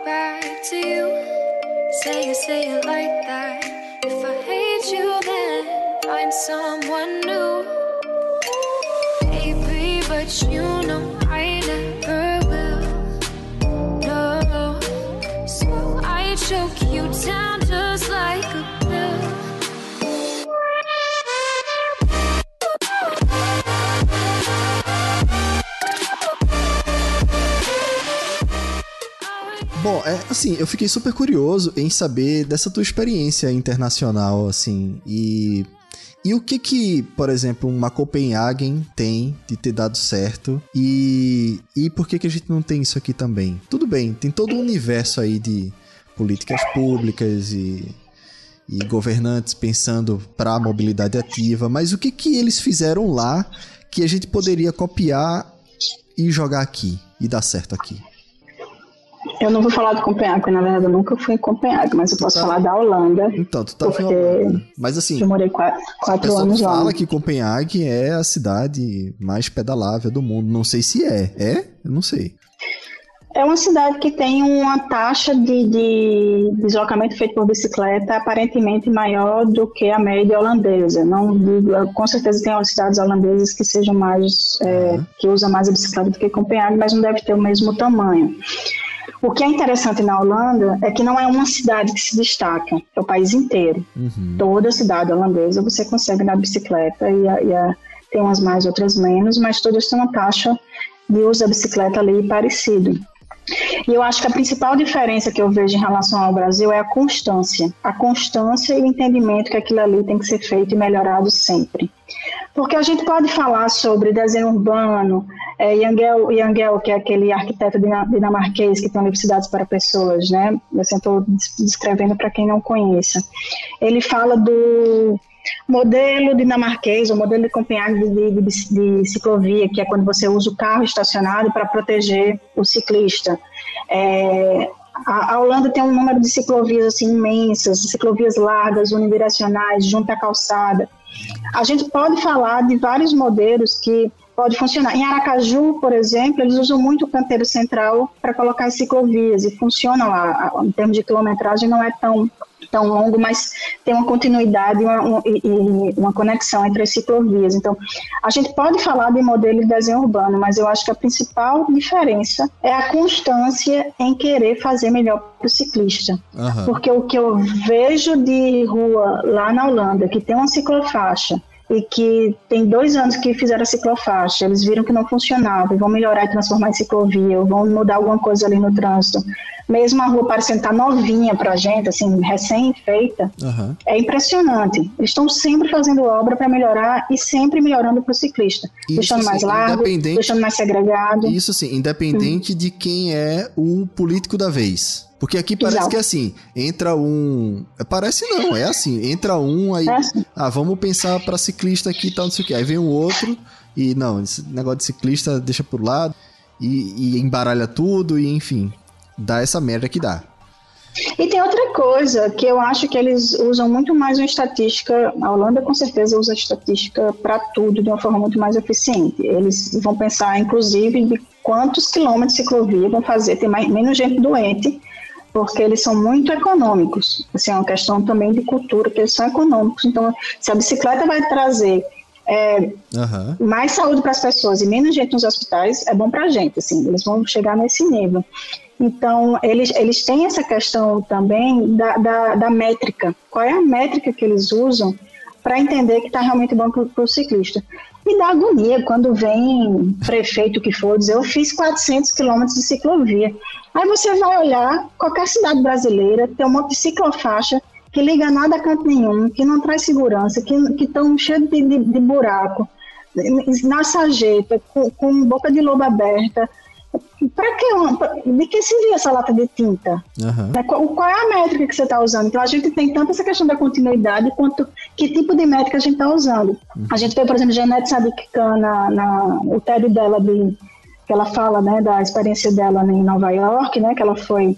Bom, é, assim, eu fiquei super curioso em saber dessa tua experiência internacional, assim, e e o que que, por exemplo, uma Copenhagen tem de ter dado certo e, e por que que a gente não tem isso aqui também? Tudo bem, tem todo um universo aí de políticas públicas e, e governantes pensando para a mobilidade ativa, mas o que que eles fizeram lá que a gente poderia copiar e jogar aqui e dar certo aqui? Eu não vou falar de Copenhague, na verdade eu nunca fui em Copenhague, mas eu posso tá... falar da Holanda. Então, tu tá porque Holanda. Mas assim. Eu morei quatro, quatro anos lá. fala que Copenhague é a cidade mais pedalável do mundo. Não sei se é. É? Eu não sei. É uma cidade que tem uma taxa de, de, deslocamento feito por bicicleta aparentemente maior do que a média holandesa. Não digo, com certeza tem cidades holandesas que sejam mais é, que usam mais a bicicleta do que Copenhague, mas não deve ter o mesmo tamanho. O que é interessante na Holanda é que não é uma cidade que se destaca, é o país inteiro. Uhum. Toda cidade holandesa você consegue andar de bicicleta e, a, e a, tem umas mais, outras menos, mas todas têm uma taxa de uso da bicicleta ali parecido. E eu acho que a principal diferença que eu vejo em relação ao Brasil é a constância. A constância e o entendimento que aquilo ali tem que ser feito e melhorado sempre. Porque a gente pode falar sobre desenho urbano, é, Yangel, Yangel, que é aquele arquiteto dinamarquês que tem universidades para pessoas, né? Eu estou descrevendo para quem não conheça. Ele fala do modelo dinamarquês, o modelo de Copenhague de, de, de, ciclovia, que é quando você usa o carro estacionado para proteger o ciclista. É, a, a, Holanda tem um número de ciclovias assim imensas, ciclovias largas, unidirecionais, junto à calçada. A gente pode falar de vários modelos que pode funcionar. Em Aracaju, por exemplo, eles usam muito o canteiro central para colocar as ciclovias e funciona lá. Em termos de quilometragem, não é tão tão longo, mas tem uma continuidade uma, uma, e uma conexão entre as ciclovias. Então, a gente pode falar de modelo de desenho urbano, mas eu acho que a principal diferença é a constância em querer fazer melhor para o ciclista. Uhum. Porque o que eu vejo de rua lá na Holanda, que tem uma ciclofaixa, e que tem dois anos que fizeram a ciclofaixa, eles viram que não funcionava, e vão melhorar e transformar em ciclovia, ou vão mudar alguma coisa ali no trânsito mesmo a rua parecendo estar tá novinha para a gente, assim, recém-feita, uhum. é impressionante. Eles estão sempre fazendo obra para melhorar e sempre melhorando para o ciclista. Isso, deixando mais largo, deixando mais segregado. Isso sim, independente hum. de quem é o político da vez. Porque aqui parece Exato. que é assim, entra um. Parece não, é assim, entra um, aí. É. Ah, vamos pensar para ciclista aqui e tal, não sei o quê. Aí vem um outro, e não, esse negócio de ciclista deixa por lado. E, e embaralha tudo, e enfim dá essa merda que dá. E tem outra coisa que eu acho que eles usam muito mais uma estatística. A Holanda com certeza usa estatística para tudo de uma forma muito mais eficiente. Eles vão pensar, inclusive, de quantos quilômetros de ciclovia vão fazer, tem mais, menos gente doente, porque eles são muito econômicos. Assim, é uma questão também de cultura, que eles são econômicos. Então, se a bicicleta vai trazer é, uhum. mais saúde para as pessoas e menos gente nos hospitais, é bom para a gente. Assim, eles vão chegar nesse nível. Então, eles, eles têm essa questão também da, da, da métrica. Qual é a métrica que eles usam para entender que está realmente bom para o ciclista? Me dá agonia quando vem prefeito que for dizer eu fiz 400 quilômetros de ciclovia. Aí você vai olhar, qualquer cidade brasileira tem um de ciclofaixa que liga nada a canto nenhum, que não traz segurança, que estão cheios de, de, de buraco, na sarjeta, com, com boca de lobo aberta, para que de que seria essa lata de tinta? Uhum. Qual, qual, é a métrica que você está usando? Então a gente tem tanto essa questão da continuidade quanto que tipo de métrica a gente está usando. Uhum. A gente vê, por exemplo, Janete Sadiq Khan na, na, o TED dela de que ela fala, né, da experiência dela em Nova York, né, que ela foi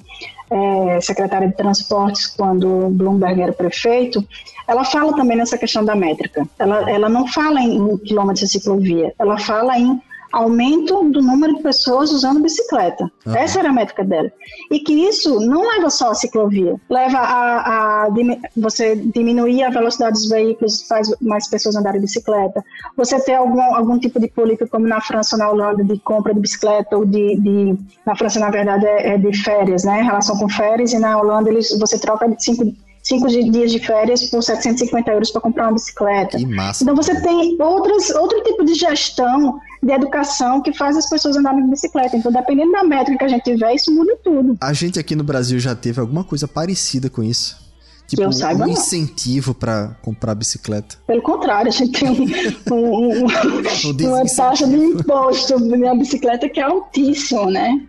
é, secretária de transportes quando Bloomberg era prefeito, ela fala também nessa questão da métrica. Ela, ela não fala em, em quilômetros de ciclovia, ela fala em aumento do número de pessoas usando bicicleta. Uhum. Essa era a métrica dela. E que isso não leva só a ciclovia, leva a, a você diminuir a velocidade dos veículos, faz mais pessoas andarem de bicicleta. Você ter algum, algum tipo de política, como na França ou na Holanda, de compra de bicicleta, ou de. de na França, na verdade, é, é, de férias, né? Em relação com férias, e na Holanda eles, você troca de cinco cinco dias de férias por 750 euros para comprar uma bicicleta. Que massa. Então você tem outras, outro tipo de gestão de educação que faz as pessoas andarem de bicicleta. Então, dependendo da métrica que a gente tiver, isso muda tudo. A gente aqui no Brasil já teve alguma coisa parecida com isso. Tipo, um não. incentivo para comprar bicicleta. Pelo contrário, a gente tem um- um- um- Um uma taxa de imposto na bicicleta que é altíssimo, né?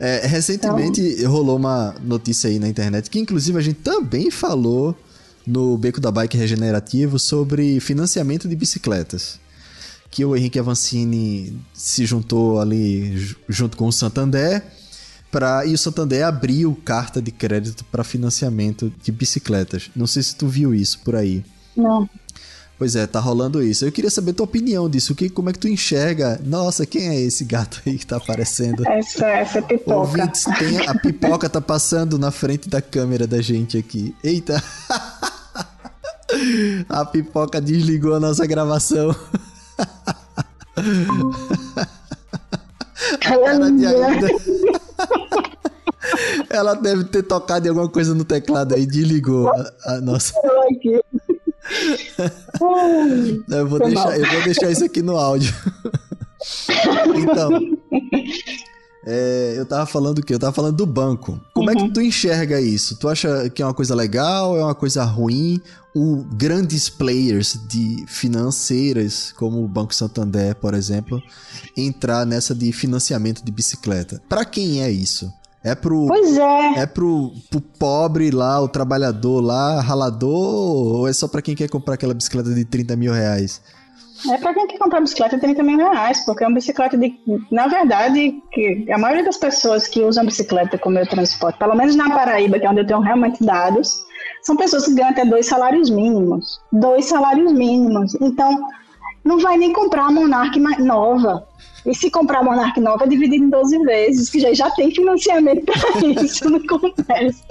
É, recentemente Então- rolou uma notícia aí na internet que inclusive a gente também falou no Beco da Bike Regenerativo sobre financiamento de bicicletas. Que o Henrique Avancini se juntou ali ju- junto com o Santander pra, e o Santander abriu carta de crédito para financiamento de bicicletas. Não sei se tu viu isso por aí. Não. Pois é, tá rolando isso. Eu queria saber tua opinião disso. Que, como é que tu enxerga? Nossa, quem é esse gato aí que tá aparecendo? Essa, essa é pipoca. Ouvintes, tem a, a pipoca tá passando na frente da câmera da gente aqui. Eita! A pipoca desligou a nossa gravação. Cara de ainda. Ela deve ter tocado em alguma coisa no teclado aí, desligou a, a nossa. Eu vou, deixar, eu vou deixar isso aqui no áudio. então. é, eu tava falando o quê? Eu tava falando do banco. Como é Uhum. que tu enxerga isso? Tu acha que é uma coisa legal? É uma coisa ruim? O grandes players de financeiras, como o Banco Santander, por exemplo, entrar nessa de financiamento de bicicleta. Pra quem é isso? É pro, Pois é. é pro, pro pobre lá, o trabalhador lá, ralador, ou é só pra quem quer comprar aquela bicicleta de 30 mil reais? É para quem quer comprar bicicleta 30 mil reais, porque é uma bicicleta de. Na verdade, a maioria das pessoas que usam bicicleta como meio de transporte, pelo menos na Paraíba, que é onde eu tenho realmente dados, são pessoas que ganham até dois salários mínimos. Dois salários mínimos. Então, não vai nem comprar a Monark nova. E se comprar a Monark nova, é dividido em 12 vezes, que já, já tem financiamento para isso comércio.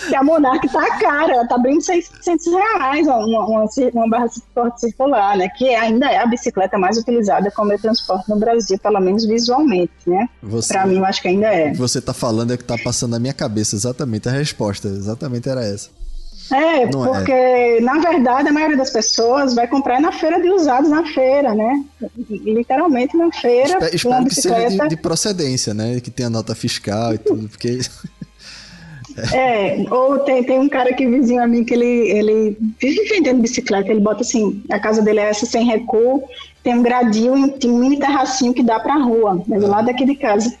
Porque a Monark tá cara, ela tá bem 600 reais uma, uma, uma barra de transporte circular, né? Que ainda é a bicicleta mais utilizada como transporte no Brasil, pelo menos visualmente, né? Você, Para mim, eu acho que ainda é. o que você tá falando é que tá passando na minha cabeça exatamente a resposta. Exatamente era essa. É, Não é. porque, na verdade, a maioria das pessoas vai comprar na feira de usados na feira, né? Literalmente na feira, Espe- espero que seja de, de procedência, né? Que tenha nota fiscal e tudo, porque. É, ou tem, tem um cara que vizinho a mim que ele, ele vive vendendo bicicleta, ele bota assim, a casa dele é essa sem recuo, tem um gradil, e tem um mini terracinho que dá pra rua, né, do lado daqui de casa.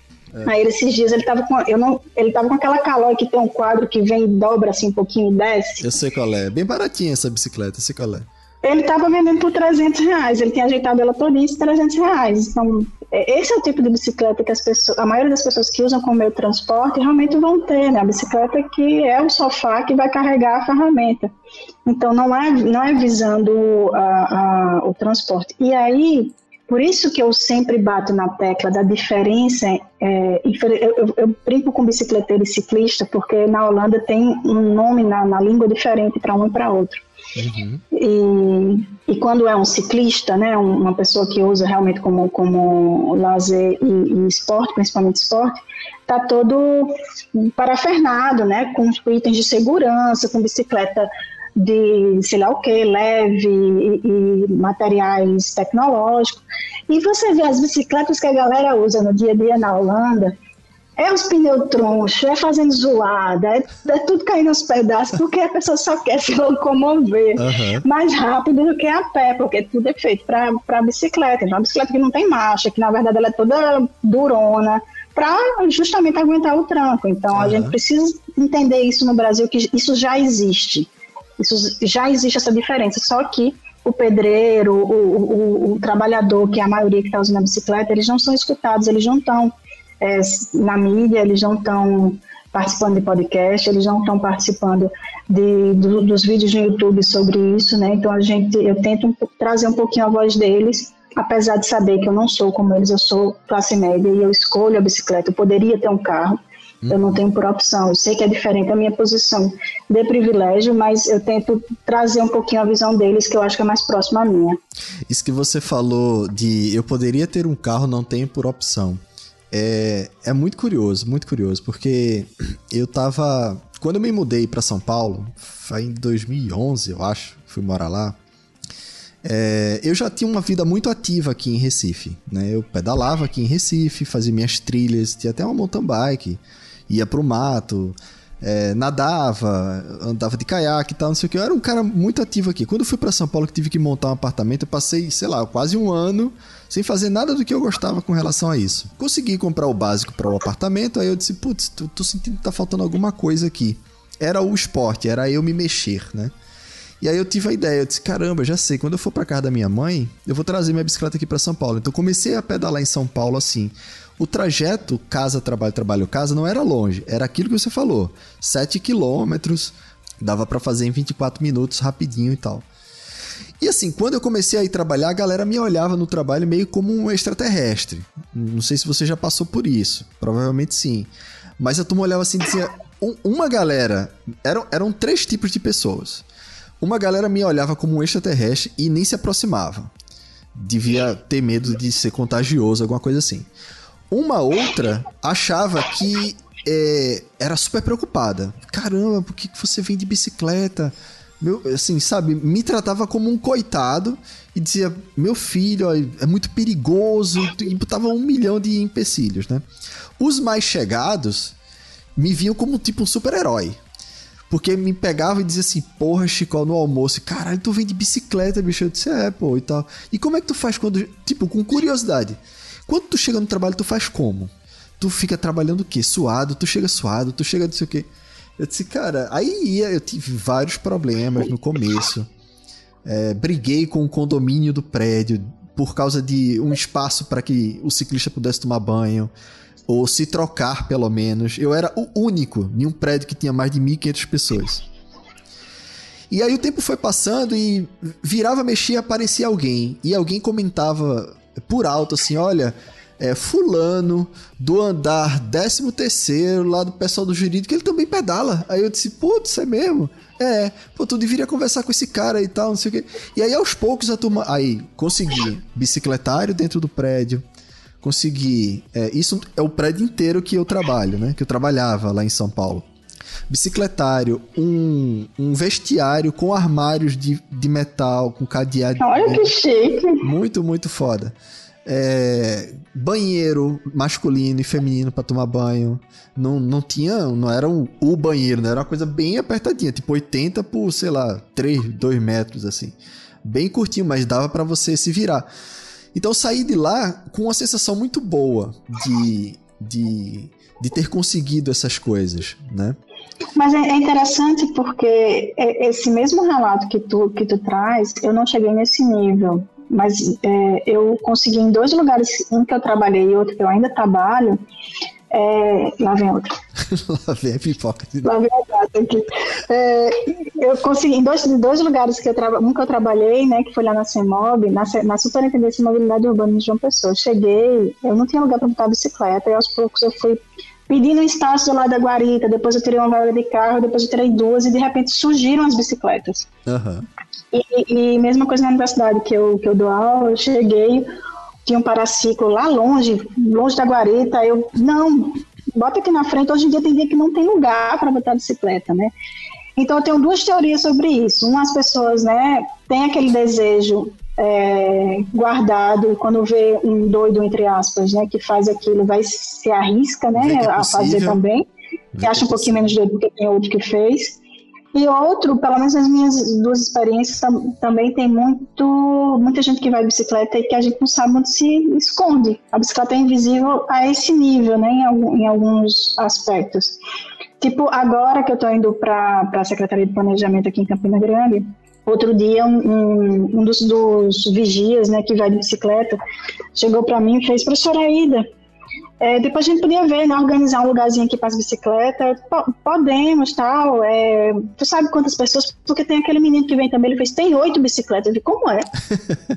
Aí ele, esses dias ele tava com, eu não, ele tava com aquela calói que tem um quadro que vem e dobra assim um pouquinho e desce. Eu sei qual é. Bem baratinha essa bicicleta, eu sei qual é. Ele tava vendendo por 300 reais, ele tinha ajeitado ela todinha por 300 reais. Então, é- esse é o tipo de bicicleta que as pessoas, a maioria das pessoas que usam como meio de transporte realmente vão ter, né? A bicicleta que é o sofá que vai carregar a ferramenta. Então, não é, não é visando a- a- o transporte. E aí, por isso que eu sempre bato na tecla da diferença. é, eu, eu- eu brinco com bicicleteiro e ciclista, porque na Holanda tem um nome na, na língua diferente para um e para outro. Uhum. E, e quando é um ciclista, né, um- uma pessoa que usa realmente como, como lazer e, e esporte, principalmente esporte, tá todo parafernado, né, com itens de segurança, com bicicleta de sei lá o que, leve e, e materiais tecnológicos. E você vê as bicicletas que a galera usa no dia a dia na Holanda, é os pneus tronchos, é fazendo zoada, é, é tudo caindo aos pedaços, porque a pessoa só quer se locomover Aham. mais rápido do que a pé, porque tudo é feito para bicicleta. Então, uma bicicleta que não tem marcha, que na verdade ela é toda durona, para justamente aguentar o tranco. Então, a Aham. gente precisa entender isso no Brasil, que isso já existe. Isso já existe essa diferença, só que o pedreiro, o, o- o- trabalhador, que é a maioria que está usando a bicicleta, eles não são escutados, eles não estão é, na mídia, eles não estão participando de podcast, eles não estão participando de, do- dos vídeos no YouTube sobre isso, né? Então a gente, eu tento trazer um pouquinho a voz deles, apesar de saber que eu não sou como eles, eu sou classe média e eu escolho a bicicleta, eu poderia ter um carro, eu não tenho por opção. Eu sei que é diferente a minha posição de privilégio, mas eu tento trazer um pouquinho a visão deles, que eu acho que é mais próxima à minha. Isso que você falou de eu poderia ter um carro, não tenho por opção. É, é muito curioso, muito curioso, porque eu tava quando eu me mudei para São Paulo, foi em 2011, eu acho, fui morar lá. É, eu já tinha uma vida muito ativa aqui em Recife, né? Eu pedalava aqui em Recife, fazia minhas trilhas, tinha até uma mountain bike, ia pro mato, é, nadava, andava de caiaque e tal, não sei o que. Eu era um cara muito ativo aqui. Quando eu fui para São Paulo que tive que montar um apartamento, eu passei, sei lá, quase um ano sem fazer nada do que eu gostava com relação a isso. Consegui comprar o básico para o apartamento, aí eu disse, putz, tô, tô sentindo que tá faltando alguma coisa aqui. Era o esporte, era eu me mexer, né? E aí eu tive a ideia, eu disse, caramba, já sei, quando eu for para casa da minha mãe, eu vou trazer minha bicicleta aqui para São Paulo. Então comecei a pedalar em São Paulo assim. O trajeto casa, trabalho, trabalho, casa não era longe, era aquilo que você falou. 7 quilômetros, dava para fazer em 24 minutos, rapidinho e tal. E assim, quando eu comecei a ir trabalhar, a galera me olhava no trabalho meio como um extraterrestre. Não sei se você já passou por isso, provavelmente sim. Mas a turma olhava assim e dizia: um, uma galera, eram, eram três tipos de pessoas. Uma galera me olhava como um extraterrestre e nem se aproximava. Devia ter medo de ser contagioso, alguma coisa assim. Uma outra achava que é, era super preocupada. Caramba, por que você vem de bicicleta? Meu, assim, sabe, me tratava como um coitado e dizia: Meu filho, é muito perigoso, e botava um milhão de empecilhos, né? Os mais chegados me viam como tipo um super-herói. Porque me pegava e dizia assim, porra, Chico, no almoço, caralho, tu vem de bicicleta, bicho. Eu disse, é, pô, e tal. E como é que tu faz quando. Tipo, com curiosidade. Quando tu chega no trabalho, tu faz como? Tu fica trabalhando o quê? Suado, tu chega suado, tu chega não sei o quê. Eu disse, cara, aí eu tive vários problemas no começo. É, briguei com o condomínio do prédio por causa de um espaço para que o ciclista pudesse tomar banho ou se trocar pelo menos. Eu era o único em um prédio que tinha mais de 1.500 pessoas. E aí o tempo foi passando e virava, mexia, aparecia alguém. E alguém comentava por alto assim: olha, é, Fulano do andar 13 terceiro lá do pessoal do jurídico, ele também pedala. Aí eu disse: putz, é mesmo? É, pô, tu deveria conversar com esse cara e tal, não sei o quê. E aí aos poucos a turma. Aí consegui bicicletário dentro do prédio. Consegui. É, isso é o prédio inteiro que eu trabalho, né? Que eu trabalhava lá em São Paulo bicicletário, um, um vestiário com armários de, de metal, com cadeado. Olha que chique! Muito, muito foda. É, banheiro masculino e feminino para tomar banho. Não, não tinha, não era um, o banheiro, né? Era uma coisa bem apertadinha, tipo 80 por, sei lá, 3, 2 metros assim. Bem curtinho, mas dava para você se virar. Então eu saí de lá com uma sensação muito boa de, de, de ter conseguido essas coisas, né? Mas é, é interessante porque é, esse mesmo relato que tu, que tu traz, eu não cheguei nesse nível. Mas é, eu consegui em dois lugares, um que eu trabalhei e outro que eu ainda trabalho, é, lá vem outro. lá vem a pipoca. De... Lá vem a gata aqui. É, eu consegui, em dois, dois lugares que eu trabalhei, um que eu trabalhei, né, que foi lá na CEMOB, na, na Superintendência de Mobilidade Urbana de João Pessoa. Cheguei, eu não tinha lugar para botar bicicleta, e aos poucos eu fui pedindo espaço do lado da guarita, depois eu tirei uma vaga de carro, depois eu tirei duas e de repente surgiram as bicicletas. Uhum. E, e mesma coisa na universidade que eu, que eu dou aula, eu cheguei, tinha um paraciclo lá longe, longe da guarita, eu, não, bota aqui na frente, hoje em dia tem dia que não tem lugar para botar bicicleta, né? Então eu tenho duas teorias sobre isso. Uma, as pessoas, né, têm aquele desejo é, guardado quando vê um doido entre aspas, né, que faz aquilo, vai se arrisca, né, é a fazer também, que acha um pouquinho menos doido do que tem outro que fez. E outro, pelo menos nas minhas duas experiências, tam, também tem muito, muita gente que vai de bicicleta e que a gente não sabe onde se esconde. A bicicleta é invisível a esse nível, né, em, em alguns aspectos. Tipo, agora que eu estou indo para a Secretaria de Planejamento aqui em Campina Grande, Outro dia, um, um, um dos, dos, vigias, né, que vai de bicicleta, chegou para mim e fez, professora Aida, é, depois a gente podia ver, né, organizar um lugarzinho aqui para as bicicletas. Podemos, tal. É, tu sabe quantas pessoas? Porque tem aquele menino que vem também, ele fez, tem oito bicicletas. Eu disse, como é?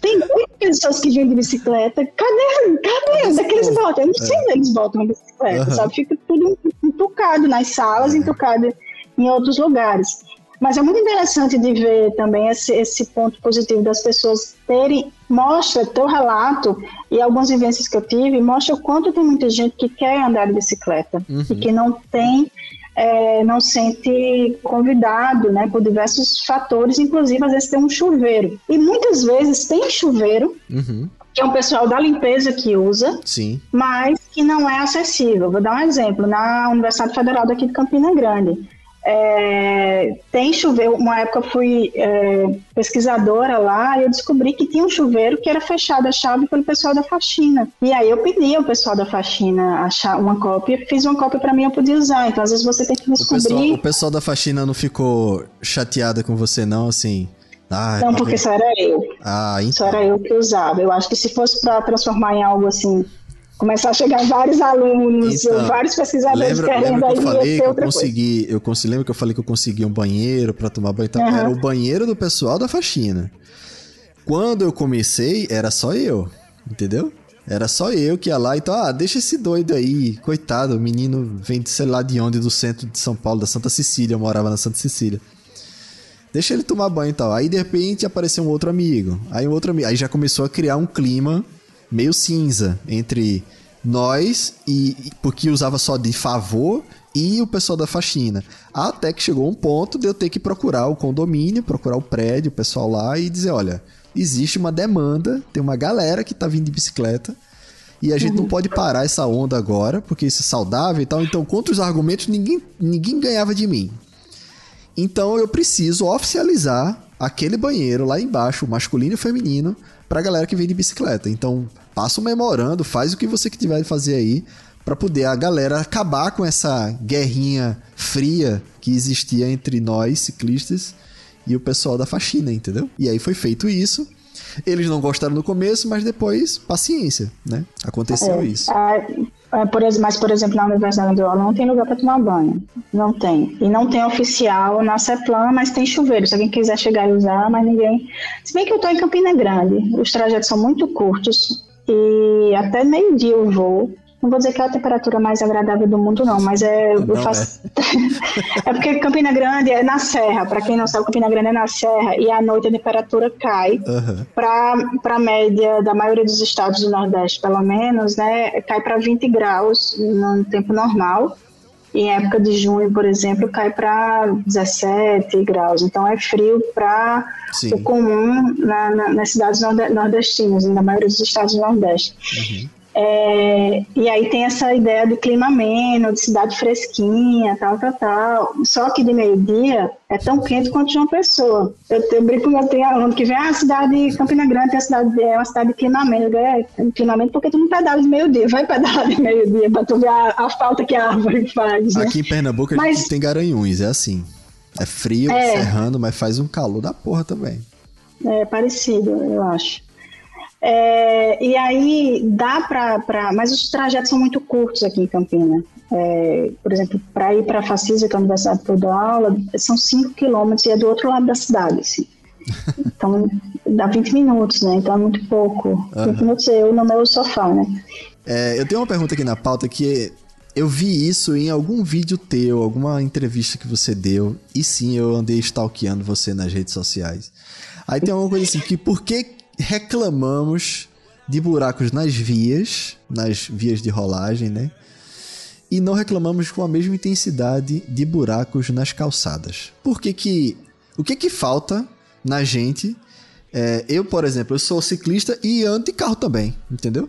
tem, oito pessoas que vêm de bicicleta. Cadê? Cadê? Onde é que eles voltam? Eu não sei onde eles voltam a bicicleta, uhum. sabe? Fica tudo entucado nas salas, uhum. entucado em outros lugares. Mas é muito interessante de ver também esse, esse ponto positivo das pessoas terem. Mostra teu relato e algumas vivências que eu tive, mostra o quanto tem muita gente que quer andar de bicicleta uhum. e que não tem é, não sente convidado, né, por diversos fatores, inclusive às vezes tem um chuveiro. E muitas vezes tem chuveiro, uhum. que é um pessoal da limpeza que usa, Sim. mas que não é acessível. Vou dar um exemplo, na Universidade Federal daqui de Campina Grande. É, tem chuveiro. Uma época eu fui é, pesquisadora lá e eu descobri que tinha um chuveiro que era fechado a chave pelo pessoal da faxina. E aí eu pedi ao pessoal da faxina achar uma cópia, fiz uma cópia para mim eu podia usar. Então às vezes você tem que descobrir. O pessoal, o pessoal da faxina não ficou chateada com você, não, assim. Ah, não, porque só era eu. Ah, então. Só era eu que usava. Eu acho que se fosse para transformar em algo assim começar a chegar vários alunos, então, vários pesquisadores lembra, querendo lembra que eu falei que eu consegui, eu consegui, lembra que eu falei que eu consegui um banheiro para tomar banho, então, uhum. era o banheiro do pessoal da faxina. Quando eu comecei, era só eu, entendeu? Era só eu que ia lá, então, ah, deixa esse doido aí, coitado, o menino vem de sei lá de onde, do centro de São Paulo, da Santa Cecília, eu morava na Santa Cecília. Deixa ele tomar banho e tal. Aí de repente apareceu um outro amigo. Aí um outro amigo. Aí já começou a criar um clima meio cinza entre nós e porque usava só de favor e o pessoal da faxina. Até que chegou um ponto de eu ter que procurar o condomínio, procurar o prédio, o pessoal lá e dizer, olha, existe uma demanda, tem uma galera que tá vindo de bicicleta e a gente não pode parar essa onda agora, porque isso é saudável e tal. Então, contra os argumentos, ninguém, ninguém ganhava de mim. Então, eu preciso oficializar aquele banheiro lá embaixo, masculino e feminino, pra galera que vem de bicicleta. Então, passa um memorando, faz o que você que tiver de fazer aí para poder a galera acabar com essa guerrinha fria que existia entre nós ciclistas e o pessoal da faxina, entendeu? E aí foi feito isso. Eles não gostaram no começo, mas depois, paciência, né? Aconteceu é, isso. É, é, por, mas, por exemplo, na Universidade do Aula não tem lugar para tomar banho. Não tem. E não tem oficial na CEPLAN, mas tem chuveiro. Se alguém quiser chegar e usar, mas ninguém. Se bem que eu estou em Campina Grande, os trajetos são muito curtos e até meio-dia eu vou. Não vou dizer que é a temperatura mais agradável do mundo, não, mas é. Não eu faço... é. é porque Campina Grande é na serra. Para quem não sabe, Campina Grande é na serra e à noite a temperatura cai uhum. para a média da maioria dos estados do Nordeste, pelo menos, né? Cai para 20 graus no tempo normal. Em época de junho, por exemplo, cai para 17 graus. Então é frio para o comum na, na, nas cidades nordestinas, na maioria dos estados do Nordeste. Uhum. É, e aí tem essa ideia do clima ameno, de cidade fresquinha, tal, tal, tal. Só que de meio-dia é tão quente quanto João Pessoa. Eu, eu brinco com tenho aluno que vem, ah, a cidade de Campina Grande é, cidade, é uma cidade de clima ameno. É, clima ameno porque tu não pedala de meio-dia. Vai pedalar de meio-dia pra tu ver a, a, falta que a árvore faz. Né? Aqui em Pernambuco a mas, gente tem garanhuns, é assim. É frio, é, serrando, mas faz um calor da porra também. É parecido, eu acho. É, e aí dá para. Mas os trajetos são muito curtos aqui em Campina. É, por exemplo, para ir para a Facisa, que é a Universidade que eu dou aula, são 5 quilômetros e é do outro lado da cidade. Assim. Então dá 20 minutos, né? Então é muito pouco. Uhum. 20 minutos eu no meu sofá, né? É, eu tenho uma pergunta aqui na pauta que eu vi isso em algum vídeo teu, alguma entrevista que você deu, e sim, eu andei stalkeando você nas redes sociais. Aí tem alguma coisa assim, que por que reclamamos de buracos nas vias, nas vias de rolagem, né? E não reclamamos com a mesma intensidade de buracos nas calçadas. Por que que... O que que falta na gente? É, eu, por exemplo, eu sou ciclista e ando de carro também, entendeu?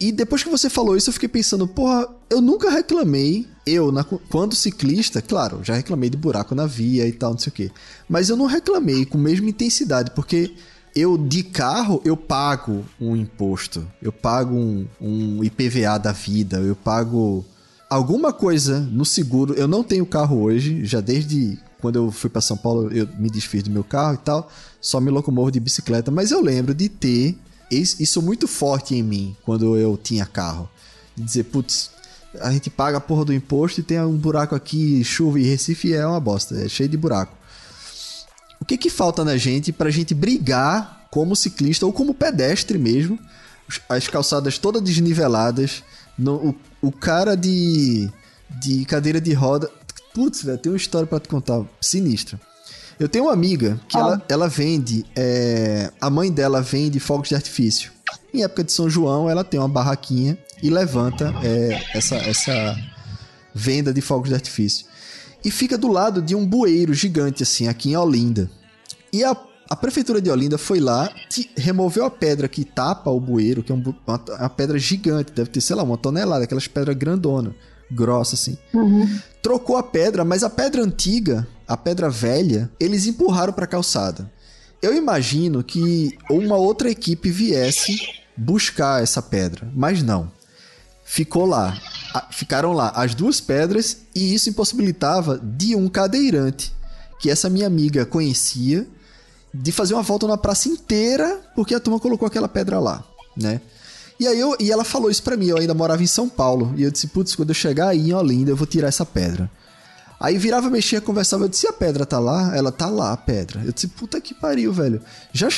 E depois que você falou isso, eu fiquei pensando, porra, eu nunca reclamei, eu, na, quando ciclista, claro, já reclamei de buraco na via e tal, não sei o quê. Mas eu não reclamei com a mesma intensidade, porque eu de carro eu pago um imposto, eu pago um, um IPVA da vida, eu pago alguma coisa no seguro. Eu não tenho carro hoje, já desde quando eu fui para São Paulo eu me desfiz do meu carro e tal, só me locomovo de bicicleta, mas eu lembro de ter isso muito forte em mim quando eu tinha carro. De dizer, putz, a gente paga a porra do imposto e tem um buraco aqui, chuva e Recife é uma bosta, é cheio de buraco. O que que falta na gente pra gente brigar como ciclista ou como pedestre mesmo? As calçadas todas desniveladas, no, o, o cara de, de cadeira de roda. Putz, velho, tem uma história para te contar sinistra. Eu tenho uma amiga que ah. ela, ela vende. É, a mãe dela vende fogos de artifício. Em época de São João, ela tem uma barraquinha e levanta é, essa, essa venda de fogos de artifício. E fica do lado de um bueiro gigante, assim, aqui em Olinda. E a, a prefeitura de Olinda foi lá, removeu a pedra que tapa o bueiro, que é um, uma, uma, pedra gigante, deve ter, sei lá, uma tonelada, aquelas pedras grandona, grossa, assim. Uhum. Trocou a pedra, mas a pedra antiga, a pedra velha, eles empurraram para a calçada. Eu imagino que uma outra equipe viesse buscar essa pedra, mas não. Ficou lá ficaram lá as duas pedras e isso impossibilitava de um cadeirante que essa minha amiga conhecia de fazer uma volta na praça inteira porque a turma colocou aquela pedra lá, né? E aí eu, e ela falou isso para mim, eu ainda morava em São Paulo, e eu disse, putz, quando eu chegar aí em Olinda, eu vou tirar essa pedra. Aí virava, mexia, conversava, eu disse, a pedra tá lá? Ela, tá lá, a pedra. Eu disse, puta que pariu, velho. Já,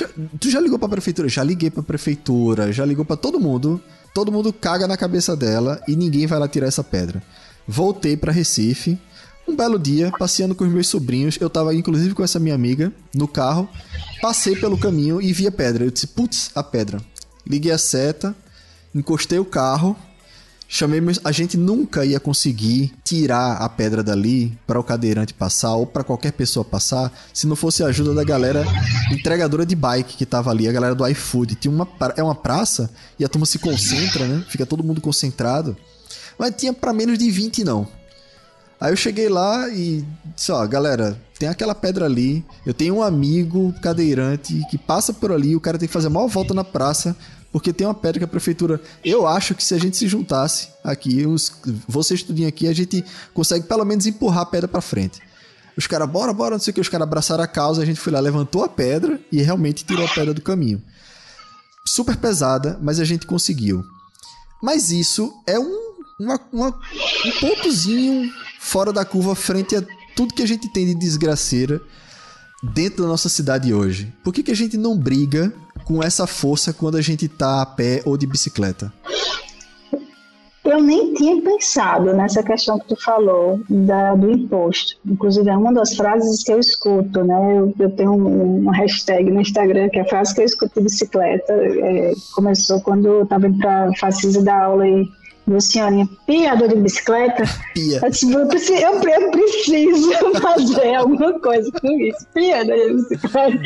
tu já ligou pra prefeitura? Já liguei pra prefeitura, já ligou para todo mundo todo mundo caga na cabeça dela e ninguém vai lá tirar essa pedra. Voltei para Recife. Um belo dia, passeando com os meus sobrinhos, eu tava inclusive com essa minha amiga no carro. Passei pelo caminho e vi a pedra. Eu disse, putz, a pedra. Liguei a seta, encostei o carro, Chamei meus... A gente nunca ia conseguir tirar a pedra dali para o cadeirante passar ou para qualquer pessoa passar se não fosse a ajuda da galera entregadora de bike que tava ali, a galera do iFood. Tinha uma é uma praça e a turma se concentra, né? Fica todo mundo concentrado. Mas tinha para menos de 20 não. Aí eu cheguei lá e disse, ó, galera, tem aquela pedra ali. Eu tenho um amigo cadeirante que passa por ali, o cara tem que fazer a maior volta na praça porque tem uma pedra que a prefeitura. Eu acho que se a gente se juntasse aqui, os, vocês estudinho aqui, a gente consegue pelo menos empurrar a pedra para frente. Os caras, bora, bora, não sei o que, os caras abraçaram a causa, a gente foi lá, levantou a pedra e realmente tirou a pedra do caminho. Super pesada, mas a gente conseguiu. Mas isso é um, uma, uma, um pontozinho fora da curva frente a tudo que a gente tem de desgraceira dentro da nossa cidade hoje. Por que, que a gente não briga com essa força quando a gente tá a pé ou de bicicleta? Eu nem tinha pensado nessa questão que tu falou da, do imposto. Inclusive, é uma das frases que eu escuto, né? Eu, eu tenho um, uma hashtag no Instagram que é a frase que eu escuto de bicicleta. É, começou quando eu estava indo para a dar aula e Luciane, piador de bicicleta? Pia. Eu, disse, eu, preciso, eu, preciso fazer alguma coisa com isso. Piador de bicicleta.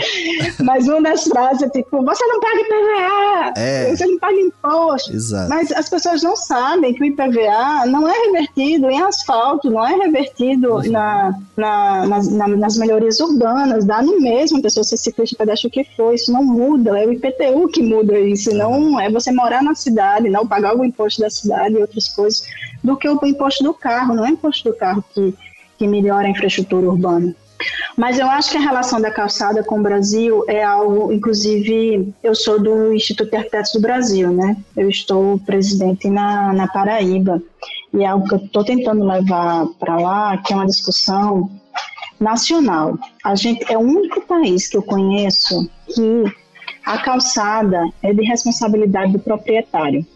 Mas uma das frases é tipo, você não paga IPVA, é. você não paga imposto. Exato. Mas as pessoas não sabem que o IPVA não é revertido em asfalto, não é revertido uhum. na, na, nas, na, nas melhorias urbanas, dá no mesmo pessoa ser ciclista, pedestre, o que for, isso não muda, é o IPTU que muda isso, não é você morar na cidade, não pagar o imposto da cidade e outras coisas, do que o imposto do carro. Não é o imposto do carro que, que melhora a infraestrutura urbana. Mas eu acho que a relação da calçada com o Brasil é algo, inclusive, eu sou do Instituto de Arquitetos do Brasil, né? Eu estou presidente na, na Paraíba e é algo que eu estou tentando levar para lá, que é uma discussão nacional. A gente é o único país que eu conheço que a calçada é de responsabilidade do proprietário.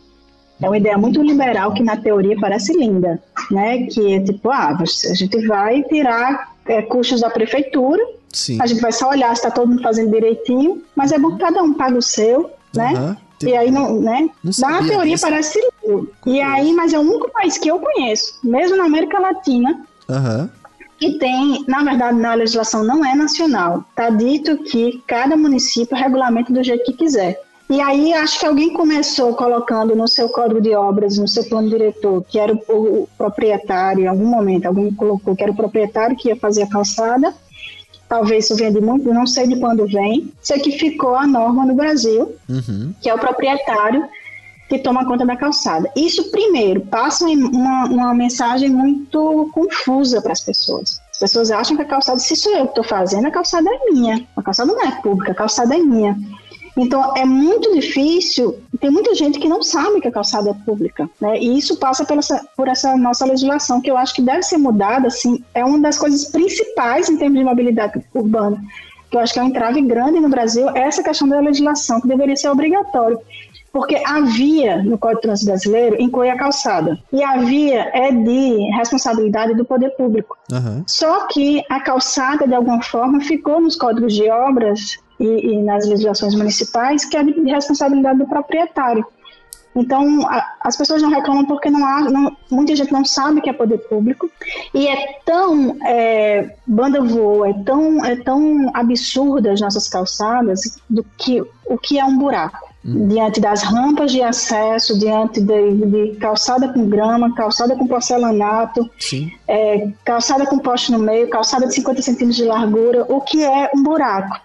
É uma ideia muito liberal que na teoria parece linda, né? Que é tipo, ah, a gente vai tirar é, custos da prefeitura, Sim. a gente vai só olhar se está todo mundo fazendo direitinho, mas é bom que cada um paga o seu, né? Uhum. E aí, não, né? Não na teoria disso. parece lindo. E aí, mas é o único país que eu conheço, mesmo na América Latina, uhum. que tem, na verdade, na legislação não é nacional. Está dito que cada município regulamenta do jeito que quiser. E aí acho que alguém começou colocando no seu código de obras, no seu plano diretor, que era o, proprietário, em algum momento, alguém colocou que era o proprietário que ia fazer a calçada. Talvez isso venha de muito, não sei de quando vem. Sei que ficou a norma no Brasil, uhum. que é o proprietário que toma conta da calçada. Isso, primeiro, passa uma, uma mensagem muito confusa para as pessoas. As pessoas acham que a calçada, se sou eu que estou fazendo, a calçada é minha. A calçada não é pública, a calçada é minha. Então, é muito difícil, tem muita gente que não sabe que a calçada é pública, né? E isso passa por essa, por essa nossa legislação, que eu acho que deve ser mudada, assim, é uma das coisas principais em termos de mobilidade urbana, que eu acho que é um entrave grande no Brasil, é essa questão da legislação, que deveria ser obrigatório. porque a via no Código de Trânsito Brasileiro inclui a calçada. E a via é de responsabilidade do poder público. Aham. Só que a calçada, de alguma forma, ficou nos códigos de obras e, e nas legislações municipais, que é de responsabilidade do proprietário. Então, a- as pessoas não reclamam porque não há, não- muita gente não sabe que é poder público e é tão é, banda voa, é tão, é tão absurda as nossas calçadas do que o que é um buraco. Diante das rampas de acesso, diante de, de calçada com grama, calçada com porcelanato, é, calçada com poste no meio, calçada de 50 centímetros de largura, o que é um buraco.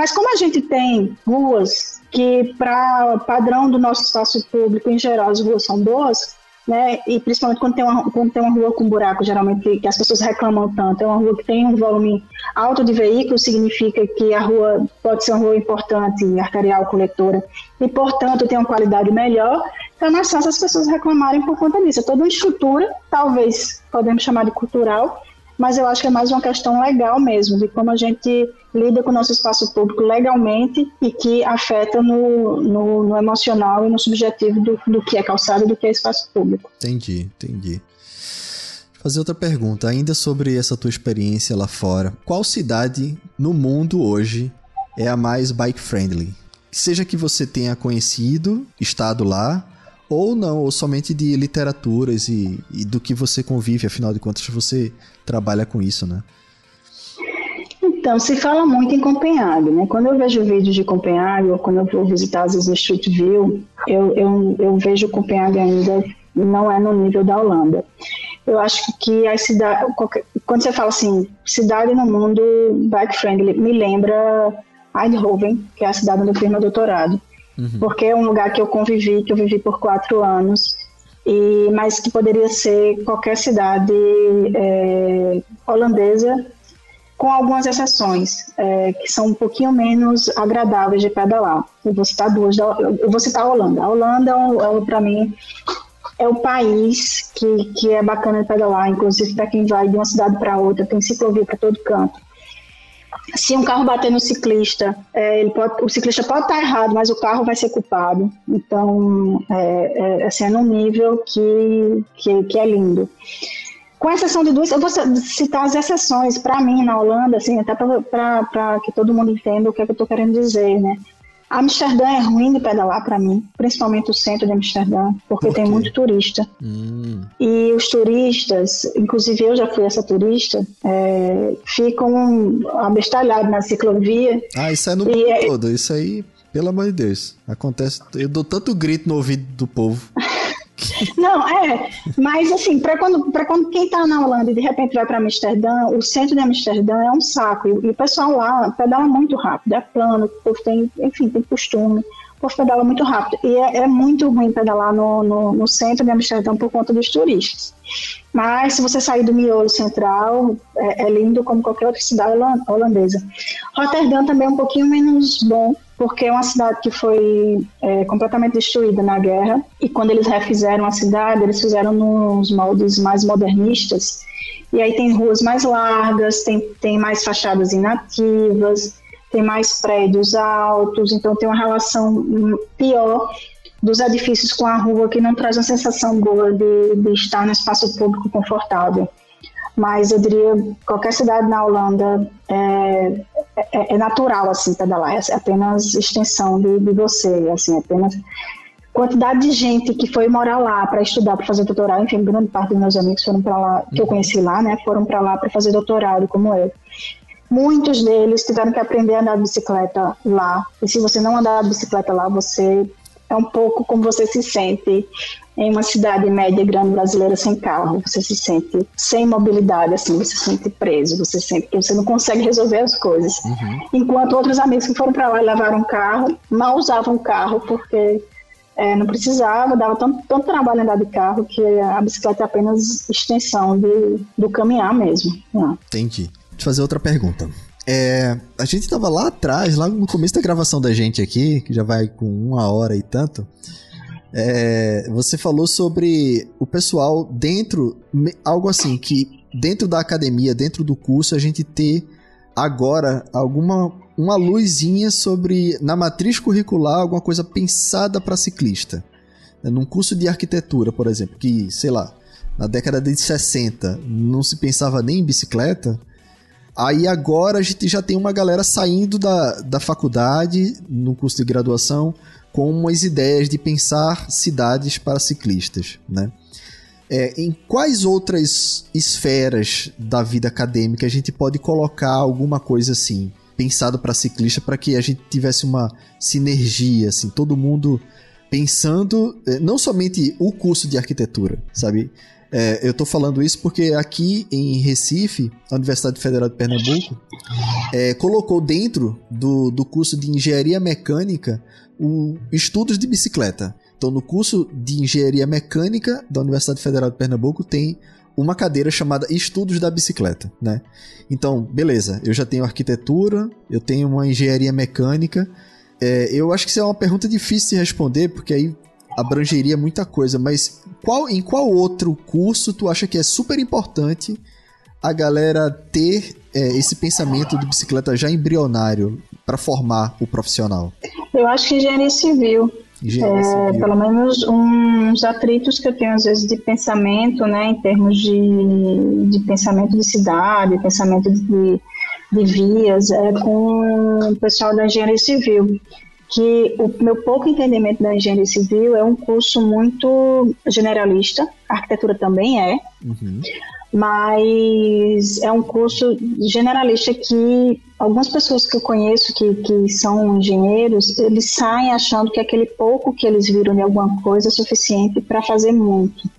Mas como a gente tem ruas que, para padrão do nosso espaço público, em geral, as ruas são boas, né? E principalmente quando tem uma, quando tem uma rua com buraco, geralmente, que as pessoas reclamam tanto, é uma rua que tem um volume alto de veículos, significa que a rua pode ser uma rua importante, arterial, coletora, e, portanto, tem uma qualidade melhor. Então, é mais fácil as pessoas reclamarem por conta disso. É toda uma estrutura, talvez podemos chamar de cultural, mas eu acho que é mais uma questão legal mesmo, de como a gente lida com o nosso espaço público legalmente e que afeta no, no, no emocional e no subjetivo do, do que é calçado e do que é espaço público. Entendi, entendi. Fazer outra pergunta, ainda sobre essa tua experiência lá fora. Qual cidade no mundo hoje é a mais bike friendly? Seja que você tenha conhecido, estado lá, ou não, ou somente de literaturas e, e do que você convive, afinal de contas você trabalha com isso, né? Então, se fala muito em Copenhague, né? Quando eu vejo vídeos de Copenhague, ou quando eu vou visitar, às vezes, no Street View, eu, eu, eu vejo Copenhague ainda não é no nível da Holanda. Eu acho que a cidade, quando você fala assim, cidade no mundo bike friendly, me lembra Eindhoven, que é a cidade onde eu fiz meu doutorado. Uhum. Porque é um lugar que eu convivi, que eu vivi por quatro anos, e, mas que poderia ser qualquer cidade é, holandesa com algumas exceções, é, que são um pouquinho menos agradáveis de pedalar. Eu vou citar duas, eu vou citar a Holanda. A Holanda, é, é, para mim, é o país que, que é bacana de pedalar, inclusive para quem vai de uma cidade para outra, tem ciclovia para todo canto. Se um carro bater no ciclista, é, ele pode, o ciclista pode estar errado, mas o carro vai ser culpado. Então, é, é, assim, é num nível que, que, que é lindo com exceção de duas, eu vou citar as exceções para mim na Holanda, assim, até para que todo mundo entenda o que, é que eu estou querendo dizer, né? Amsterdã é ruim de pedalar para mim, principalmente o centro de Amsterdã, porque Por tem muito turista. Hum. E os turistas, inclusive eu já fui essa turista, é, ficam abestalhados na ciclovia. Ah, isso é no mundo é... todo, isso aí, pelo amor de Deus, acontece. Eu dou tanto grito no ouvido do povo. Não, é, mas assim, para quando, quando quem está na Holanda e de repente vai para Amsterdã, o centro de Amsterdã é um saco. E, e, o pessoal lá pedala muito rápido, é plano, o povo tem, enfim, tem costume. O povo pedala muito rápido. E é, é muito ruim pedalar no, no, no, centro de Amsterdã por conta dos turistas. Mas se você sair do miolo central, é, é lindo como qualquer outra cidade holandesa. Rotterdam também é um pouquinho menos bom, porque é uma cidade que foi é, completamente destruída na guerra e quando eles refizeram a cidade, eles fizeram nos moldes mais modernistas e aí tem ruas mais largas, tem, tem mais fachadas inativas, tem mais prédios altos, então tem uma relação pior dos edifícios com a rua que não traz uma sensação boa de, de estar no espaço público confortável mas eu diria qualquer cidade na Holanda é, é, é natural assim pedalar, é apenas extensão de, de você, assim, apenas quantidade de gente que foi morar lá para estudar, para fazer doutorado, enfim, grande parte dos meus amigos foram para lá, que eu conheci lá, né, foram para lá para fazer doutorado, como eu. Muitos deles tiveram que aprender a andar de bicicleta lá. E se você não andar de bicicleta lá, você é um pouco como você se sente em uma cidade média grande brasileira sem carro. Você se sente sem mobilidade, assim, você se sente preso, você sente que você não consegue resolver as coisas. Uhum. Enquanto outros amigos que foram para lá e levaram um carro, mal usavam o carro porque é, não precisava, dava tanto, tanto trabalho andar de carro que a bicicleta é apenas extensão de, do caminhar mesmo. Não. Entendi. Deixa eu fazer outra pergunta. É, a gente tava lá atrás, lá no começo da gravação da gente aqui, que já vai com uma hora e tanto. É, você falou sobre o pessoal dentro, algo assim, que dentro da academia, dentro do curso, a gente ter agora alguma uma luzinha sobre na matriz curricular alguma coisa pensada para ciclista. Num curso de arquitetura, por exemplo, que, sei lá, na década de 60 não se pensava nem em bicicleta, Aí agora a gente já tem uma galera saindo da, da faculdade, no curso de graduação, com umas ideias de pensar cidades para ciclistas, né? É, em quais outras esferas da vida acadêmica a gente pode colocar alguma coisa assim, pensado para ciclista, para que a gente tivesse uma sinergia, assim, todo mundo pensando, é, não somente o curso de arquitetura, sabe? É, eu tô falando isso porque aqui em Recife, a Universidade Federal de Pernambuco é, colocou dentro do, do curso de Engenharia Mecânica o estudos de bicicleta. Então, no curso de Engenharia Mecânica da Universidade Federal de Pernambuco tem uma cadeira chamada Estudos da Bicicleta, né? Então, beleza, eu já tenho arquitetura, eu tenho uma engenharia mecânica. É, eu acho que isso é uma pergunta difícil de responder, porque aí abrangeria muita coisa, mas qual, em qual outro curso tu acha que é super importante a galera ter é, esse pensamento de bicicleta já embrionário para formar o profissional? Eu acho que engenharia civil. Engenharia é, civil. Pelo menos uns atritos que eu tenho às vezes de pensamento, né, em termos de, de pensamento de cidade, pensamento de, de vias, é com o pessoal da engenharia civil que o meu pouco entendimento da engenharia civil é um curso muito generalista, a arquitetura também é, uhum. mas é um curso generalista que algumas pessoas que eu conheço que, que são engenheiros, eles saem achando que aquele pouco que eles viram de alguma coisa é suficiente para fazer muito.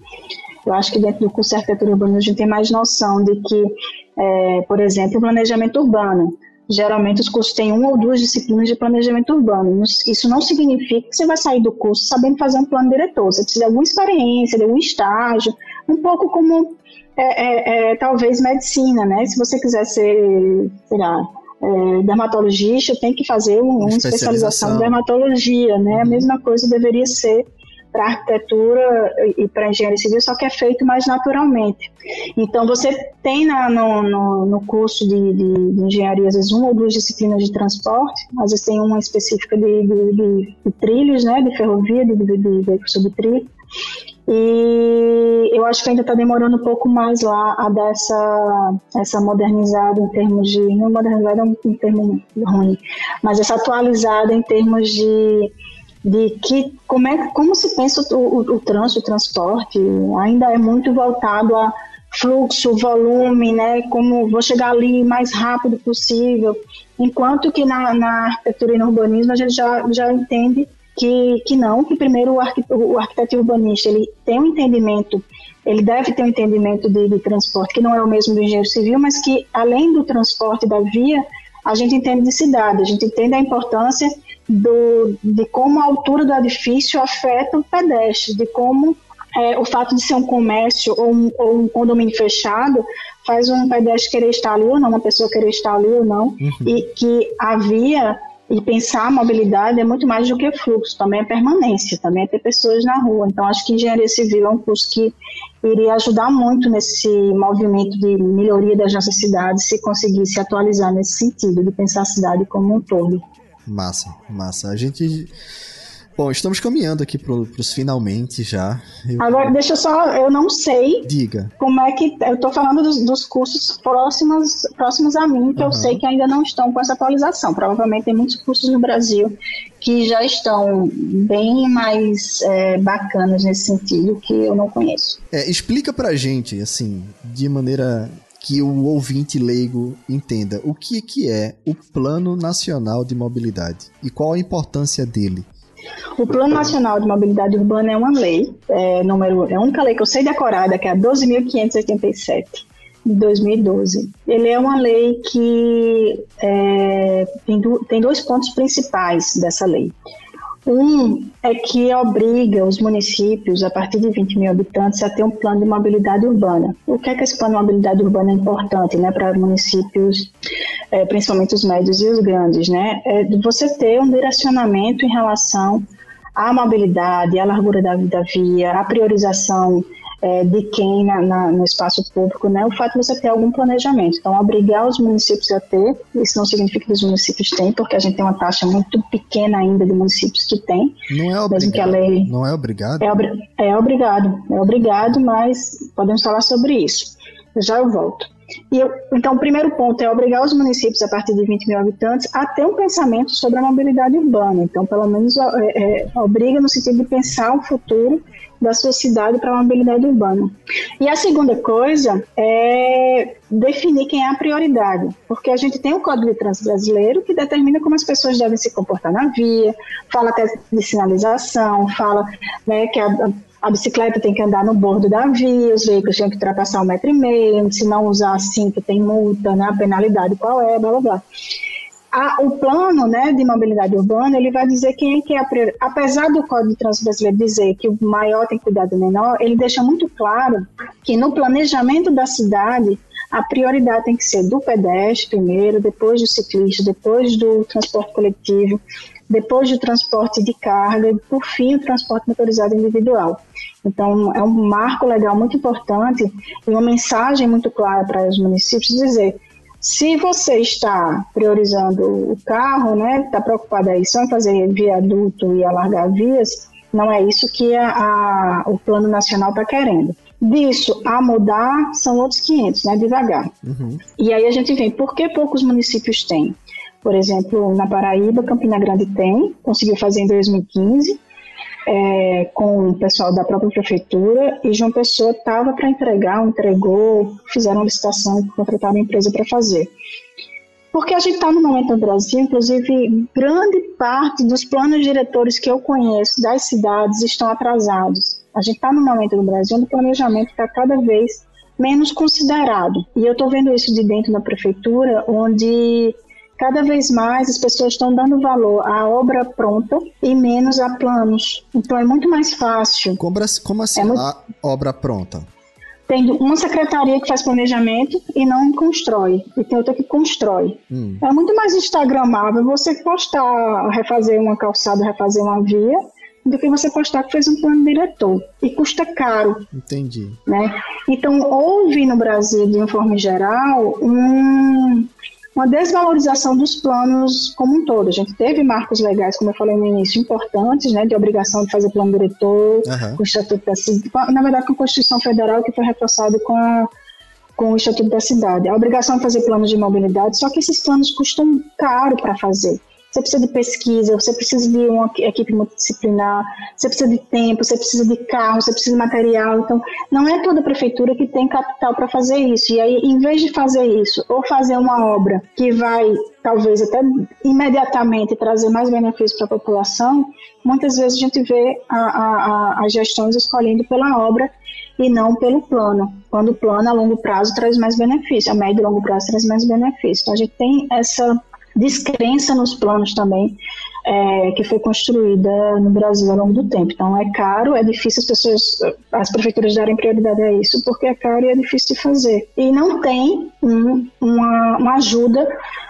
Eu acho que dentro do curso de arquitetura urbana a gente tem mais noção de que, é, por exemplo, o planejamento urbano Geralmente os cursos têm uma ou duas disciplinas de planejamento urbano. Isso não significa que você vai sair do curso sabendo fazer um plano diretor. Você precisa de alguma experiência, de algum estágio, um pouco como é, é, é, talvez medicina, né? Se você quiser ser, sei lá, é, dermatologista, tem que fazer uma, uma especialização em dermatologia, né? A mesma coisa deveria ser para arquitetura e para engenharia civil, só que é feito mais naturalmente. Então, você tem na, no, no, no, curso de, de, de, engenharia, às vezes, uma ou duas disciplinas de transporte, às vezes tem uma específica de, de, de trilhos, né, de ferrovia, de, de, veículos sobre trilho, e eu acho que ainda está demorando um pouco mais lá a dar essa, essa modernizada em termos de. Não modernizada é um termo ruim, mas essa atualizada em termos de de que como é como se pensa o, o, o trânsito, o transporte, ainda é muito voltado a fluxo, volume, né? Como vou chegar ali mais rápido possível. Enquanto que na, na arquitetura e no urbanismo a gente já, já entende que, que não, que primeiro o, arquiteto, o arquiteto urbanista ele tem um entendimento, ele deve ter um entendimento de, de transporte que não é o mesmo do engenheiro civil, mas que além do transporte da via, a gente entende de cidade, a gente entende a importância do, de como a altura do edifício afeta o pedestre, de como é, o fato de ser um comércio ou um, ou um, condomínio fechado faz um pedestre querer estar ali ou não, uma pessoa querer estar ali ou não, uhum. e que a via e pensar a mobilidade é muito mais do que fluxo, também é permanência, também é ter pessoas na rua. Então, acho que engenharia civil é um curso que iria ajudar muito nesse movimento de melhoria das nossas cidades, se conseguisse atualizar nesse sentido, de pensar a cidade como um todo. Massa, massa. A gente. Bom, estamos caminhando aqui para os finalmente já. Eu... Agora, deixa eu só, eu não sei. Diga. Como é que. Eu estou falando dos, dos, cursos próximos, próximos a mim, que uhum. eu sei que ainda não estão com essa atualização. Provavelmente tem muitos cursos no Brasil que já estão bem mais é, bacanas nesse sentido que eu não conheço. É, explica pra gente, assim, de maneira que o ouvinte leigo entenda o que, que é o Plano Nacional de Mobilidade e qual a importância dele. O Plano Nacional de Mobilidade Urbana é uma lei, é, número, é a única lei que eu sei decorada, que é a 12.587, de 2012. Ele é uma lei que é, tem, do, tem dois pontos principais dessa lei. Um é que obriga os municípios, a partir de 20 mil habitantes, a ter um plano de mobilidade urbana. O que é que esse plano de mobilidade urbana é importante né, para municípios, é, principalmente os médios e os grandes? Né? É você ter um direcionamento em relação à mobilidade, à largura da, da via, à priorização é, de quem na, na, no espaço público, né, o fato de você ter algum planejamento. Então, obrigar os municípios a ter, isso não significa que os municípios têm, porque a gente tem uma taxa muito pequena ainda de municípios que têm. Não é obrigado. Que a lei não é obrigado? É, obri é obrigado, é obrigado, mas podemos falar sobre isso. Já eu volto. E eu, então, o primeiro ponto é obrigar os municípios, a partir de 20 mil habitantes, a ter um pensamento sobre a mobilidade urbana. Então, pelo menos, é, é, obriga no sentido de pensar o futuro da sua cidade para a mobilidade urbana. E a segunda coisa é definir quem é a prioridade, porque a gente tem o Código de Trânsito Brasileiro que determina como as pessoas devem se comportar na via, fala até de sinalização, fala né, que a, a bicicleta tem que andar no bordo da via, os veículos têm que ultrapassar um metro e meio, se não usar cinto tem multa, né, a penalidade qual é, blá blá blá. A, o plano né, de mobilidade urbana ele vai dizer quem é que é a. Apesar do Código de Trânsito Brasileiro dizer que o maior tem que cuidar do menor, ele deixa muito claro que no planejamento da cidade a prioridade tem que ser do pedestre primeiro, depois do ciclista, depois do transporte coletivo, depois do transporte de carga e, por fim, o transporte motorizado individual. Então, é um marco legal muito importante e uma mensagem muito clara para os municípios dizer se você está priorizando o carro, né, está preocupado aí só em fazer viaduto e alargar vias, não é isso que a, a, o Plano Nacional está querendo. Disso a mudar são outros 500, né, devagar. Uhum. E aí a gente vê por que poucos municípios têm. Por exemplo, na Paraíba, Campina Grande tem, conseguiu fazer em 2015, é, com o pessoal da própria prefeitura, e João Pessoa estava para entregar, entregou, fizeram licitação e contrataram uma empresa para fazer. Porque a gente está no momento no Brasil, inclusive, grande parte dos planos diretores que eu conheço das cidades estão atrasados. A gente está no momento no Brasil onde o planejamento está cada vez menos considerado. E eu estou vendo isso de dentro da prefeitura, onde cada vez mais as pessoas estão dando valor à obra pronta e menos a planos. Então é muito mais fácil. Como, como assim é muito... a obra pronta? Tem uma secretaria que faz planejamento e não constrói, e tem outra que constrói. Hum. É muito mais instagramável você postar, refazer uma calçada, refazer uma via, do que você postar que fez um plano diretor. E custa caro. Entendi. Né? Então, houve no Brasil, de uma forma geral, um, uma desvalorização dos planos como um todo. A gente teve marcos legais, como eu falei no início, importantes, né, de obrigação de fazer plano diretor, uhum. com o Estatuto da Cidade, na verdade com a Constituição Federal, que foi reforçado com, a, com o Estatuto da Cidade. A obrigação de fazer planos de mobilidade, só que esses planos custam caro para fazer. Você precisa de pesquisa, você precisa de uma equipe multidisciplinar, você precisa de tempo, você precisa de carro, você precisa de material. Então, não é toda prefeitura que tem capital para fazer isso. E aí, em vez de fazer isso, ou fazer uma obra que vai, talvez até imediatamente trazer mais benefícios para a população, muitas vezes a gente vê as gestões escolhendo pela obra e não pelo plano. Quando o plano a longo prazo traz mais benefício, a médio e longo prazo traz mais benefício. Então, a gente tem essa descrença nos planos também é, que foi construída no Brasil ao longo do tempo. Então é caro, é difícil as pessoas, as prefeituras darem prioridade a isso porque é caro e é difícil de fazer. E não tem um, uma, uma ajuda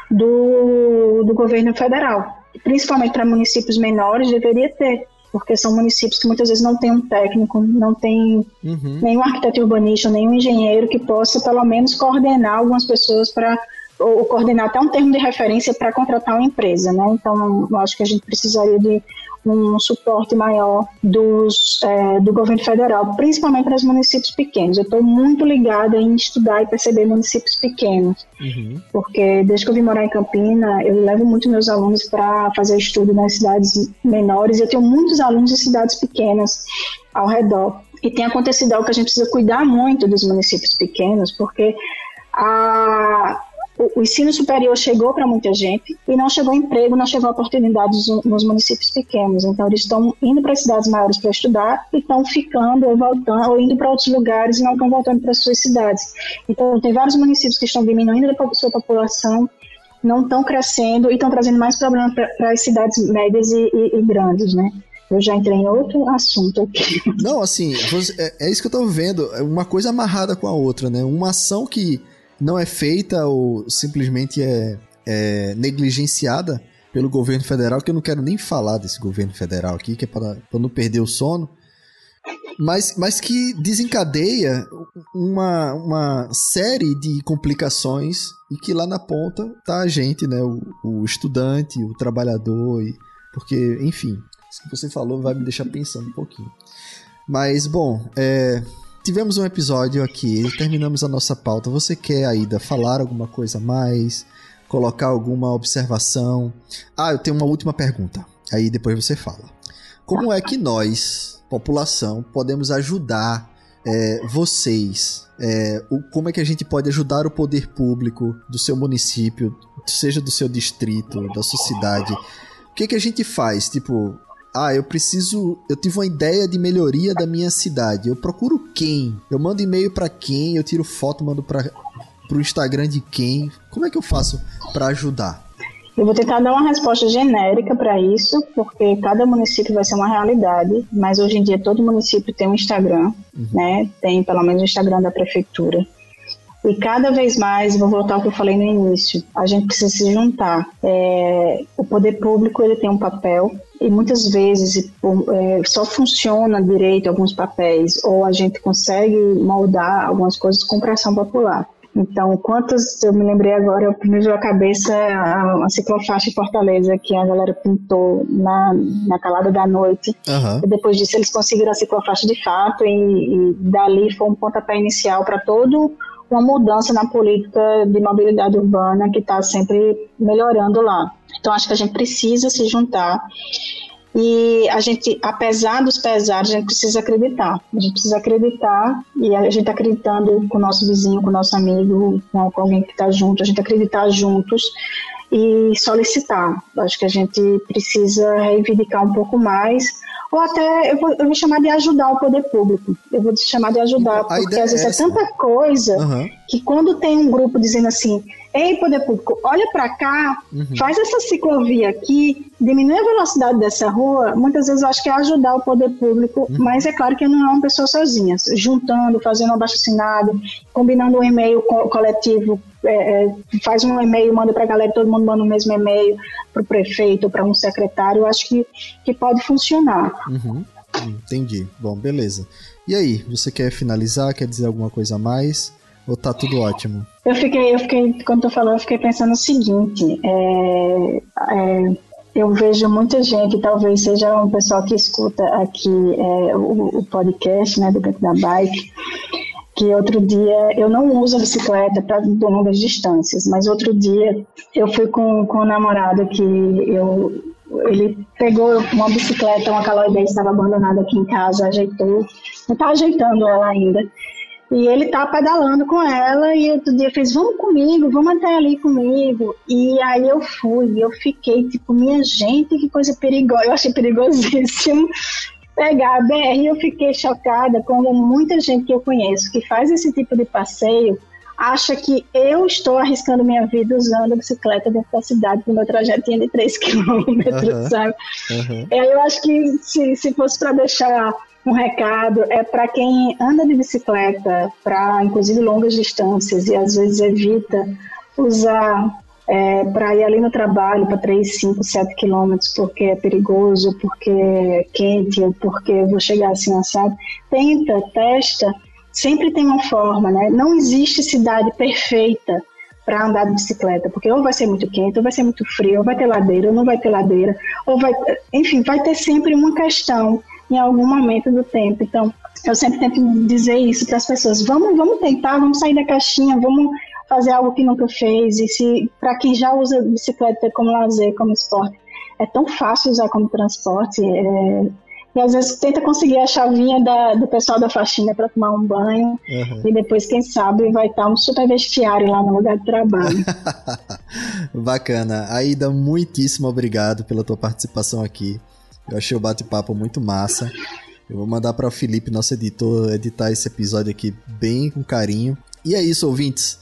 do, do governo federal, principalmente para municípios menores deveria ter porque são municípios que muitas vezes não têm um técnico, não tem uhum. nenhum arquiteto urbanista, nenhum engenheiro que possa pelo menos coordenar algumas pessoas para ou coordenar até um termo de referência para contratar uma empresa, né? Então, acho que a gente precisaria de um suporte maior dos, é, do governo federal, principalmente para os municípios pequenos. Eu estou muito ligada em estudar e perceber municípios pequenos, uhum. porque desde que eu vim morar em Campina, eu levo muito meus alunos para fazer estudo nas cidades menores. Eu tenho muitos alunos de cidades pequenas ao redor. E tem acontecido algo que a gente precisa cuidar muito dos municípios pequenos, porque a, o ensino superior chegou para muita gente e não chegou emprego, não chegou oportunidades nos municípios pequenos. Então, eles estão indo para cidades maiores para estudar e estão ficando ou voltando, ou indo para outros lugares e não estão voltando para suas cidades. Então, tem vários municípios que estão diminuindo a sua população, não estão crescendo e estão trazendo mais problemas para as cidades médias e, e, e grandes, né? Eu já entrei em outro assunto aqui. Não, assim, é, é isso que eu tô vendo. É uma coisa amarrada com a outra, né? Uma ação que não é feita ou simplesmente é, é negligenciada pelo governo federal, que eu não quero nem falar desse governo federal aqui, que é para, não perder o sono. mas, mas que desencadeia uma, uma série de complicações e que lá na ponta tá a gente, né? O, o estudante, o trabalhador, e, porque, enfim, isso que você falou vai me deixar pensando um pouquinho. Mas, bom, é, tivemos um episódio aqui, terminamos a nossa pauta. Você quer, Aida, falar alguma coisa a mais? Colocar alguma observação? Ah, eu tenho uma última pergunta. Aí depois você fala. Como é que nós, população, podemos ajudar é, vocês? É, o, como é que a gente pode ajudar o poder público do seu município, seja do seu distrito, da sua cidade? O que, que a gente faz? Tipo, ah, eu preciso. Eu tive uma ideia de melhoria da minha cidade. Eu procuro quem? Eu mando e-mail para quem? Eu tiro foto, mando para pro Instagram de quem? Como é que eu faço para ajudar? Eu vou tentar dar uma resposta genérica para isso, porque cada município vai ser uma realidade, mas hoje em dia todo município tem um Instagram, uhum. né? Tem pelo menos o Instagram da prefeitura. E cada vez mais, vou voltar ao que eu falei no início, a gente precisa se juntar. É, o poder público ele tem um papel e muitas vezes é, só funciona direito alguns papéis ou a gente consegue moldar algumas coisas com pressão popular. Então, quantas, eu me lembrei agora, me veio a cabeça a, a ciclofaixa em Fortaleza, que a galera pintou na, na calada da noite. Uhum. E depois disso eles conseguiram a ciclofaixa de fato e, e dali foi um pontapé inicial para todo uma mudança na política de mobilidade urbana que está sempre melhorando lá. Então, acho que a gente precisa se juntar e a gente, apesar dos pesares, a gente precisa acreditar. A gente precisa acreditar e a gente tá acreditando com o nosso vizinho, com o nosso amigo, com, alguém que está junto, a gente acreditar juntos e solicitar. Acho que a gente precisa reivindicar um pouco mais ou até eu vou, eu vou, chamar de ajudar o poder público. Eu vou chamar de ajudar, porque às vezes é, é tanta coisa uhum. que quando tem um grupo dizendo assim, ei, poder público, olha para cá, uhum. faz essa ciclovia aqui, diminui a velocidade dessa rua, muitas vezes eu acho que é ajudar o poder público, uhum. mas é claro que não é uma pessoa sozinha, juntando, fazendo um abaixo-assinado, combinando um e-mail coletivo é, é, faz um e-mail, manda para a galera, todo mundo manda o mesmo e-mail para o prefeito, para um secretário, eu acho que, que pode funcionar. Uhum. Entendi. Bom, beleza. E aí, você quer finalizar? Quer dizer alguma coisa a mais? Ou tá tudo ótimo? Eu fiquei, eu fiquei quando tu falou, eu fiquei pensando o seguinte: é, é, eu vejo muita gente, talvez seja um pessoal que escuta aqui é, o, o, podcast né, do Canto da Bike, que outro dia eu não uso a bicicleta para longas distâncias, mas outro dia eu fui com, com um namorado que eu ele pegou uma bicicleta, uma Caloi 10 estava abandonada aqui em casa, ajeitou, não está ajeitando ela ainda. E ele tá pedalando com ela e outro dia fez, vamos comigo, vamos até ali comigo. E aí eu fui, eu fiquei tipo, minha gente, que coisa perigosa. Eu achei perigosíssimo pegar a BR, eu fiquei chocada como muita gente que eu conheço que faz esse tipo de passeio acha que eu estou arriscando minha vida usando a bicicleta dentro da cidade com meu trajetinho de 3 quilômetros, uhum. sabe? Uhum. Eu acho que se, se fosse para deixar um recado, é para quem anda de bicicleta, para inclusive longas distâncias e às vezes evita usar é, para ir ali no trabalho para 3, 5, 7 quilômetros porque é perigoso, porque é quente, ou porque vou chegar assim assado. Tenta, testa, sempre tem uma forma, né? Não existe cidade perfeita para andar de bicicleta, porque ou vai ser muito quente, ou vai ser muito frio, ou vai ter ladeira, ou não vai ter ladeira, ou vai, enfim, vai ter sempre uma questão em algum momento do tempo. Então, eu sempre tento dizer isso para as pessoas: vamos, vamos tentar, vamos sair da caixinha, vamos fazer algo que nunca fez. E se para quem já usa bicicleta como lazer, como esporte, é tão fácil usar como transporte. É, e às vezes tenta conseguir a chavinha da, do pessoal da faxina para tomar um banho. Uhum. E depois, quem sabe, vai estar um super vestiário lá no lugar de trabalho. Bacana. Aida, muitíssimo obrigado pela tua participação aqui. Eu achei o bate-papo muito massa. Eu vou mandar para o Felipe, nosso editor, editar esse episódio aqui bem com carinho. E é isso, ouvintes.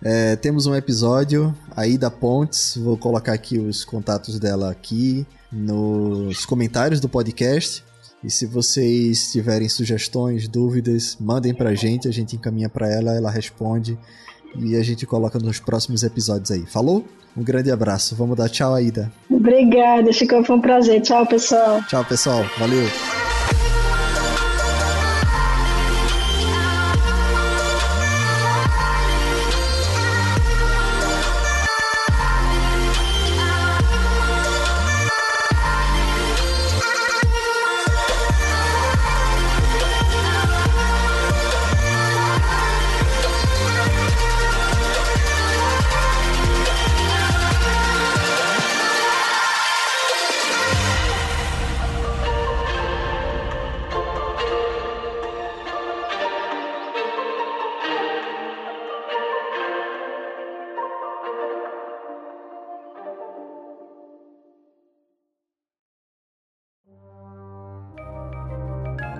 É, temos um episódio aí da Pontes. Vou colocar aqui os contatos dela aqui nos comentários do podcast. E se vocês tiverem sugestões, dúvidas, mandem pra gente, a gente encaminha para ela, ela responde e a gente coloca nos próximos episódios aí. Falou? Um grande abraço. Vamos dar tchau, Aida. Obrigada, ficou foi um prazer. Tchau, pessoal. Tchau, pessoal. Valeu.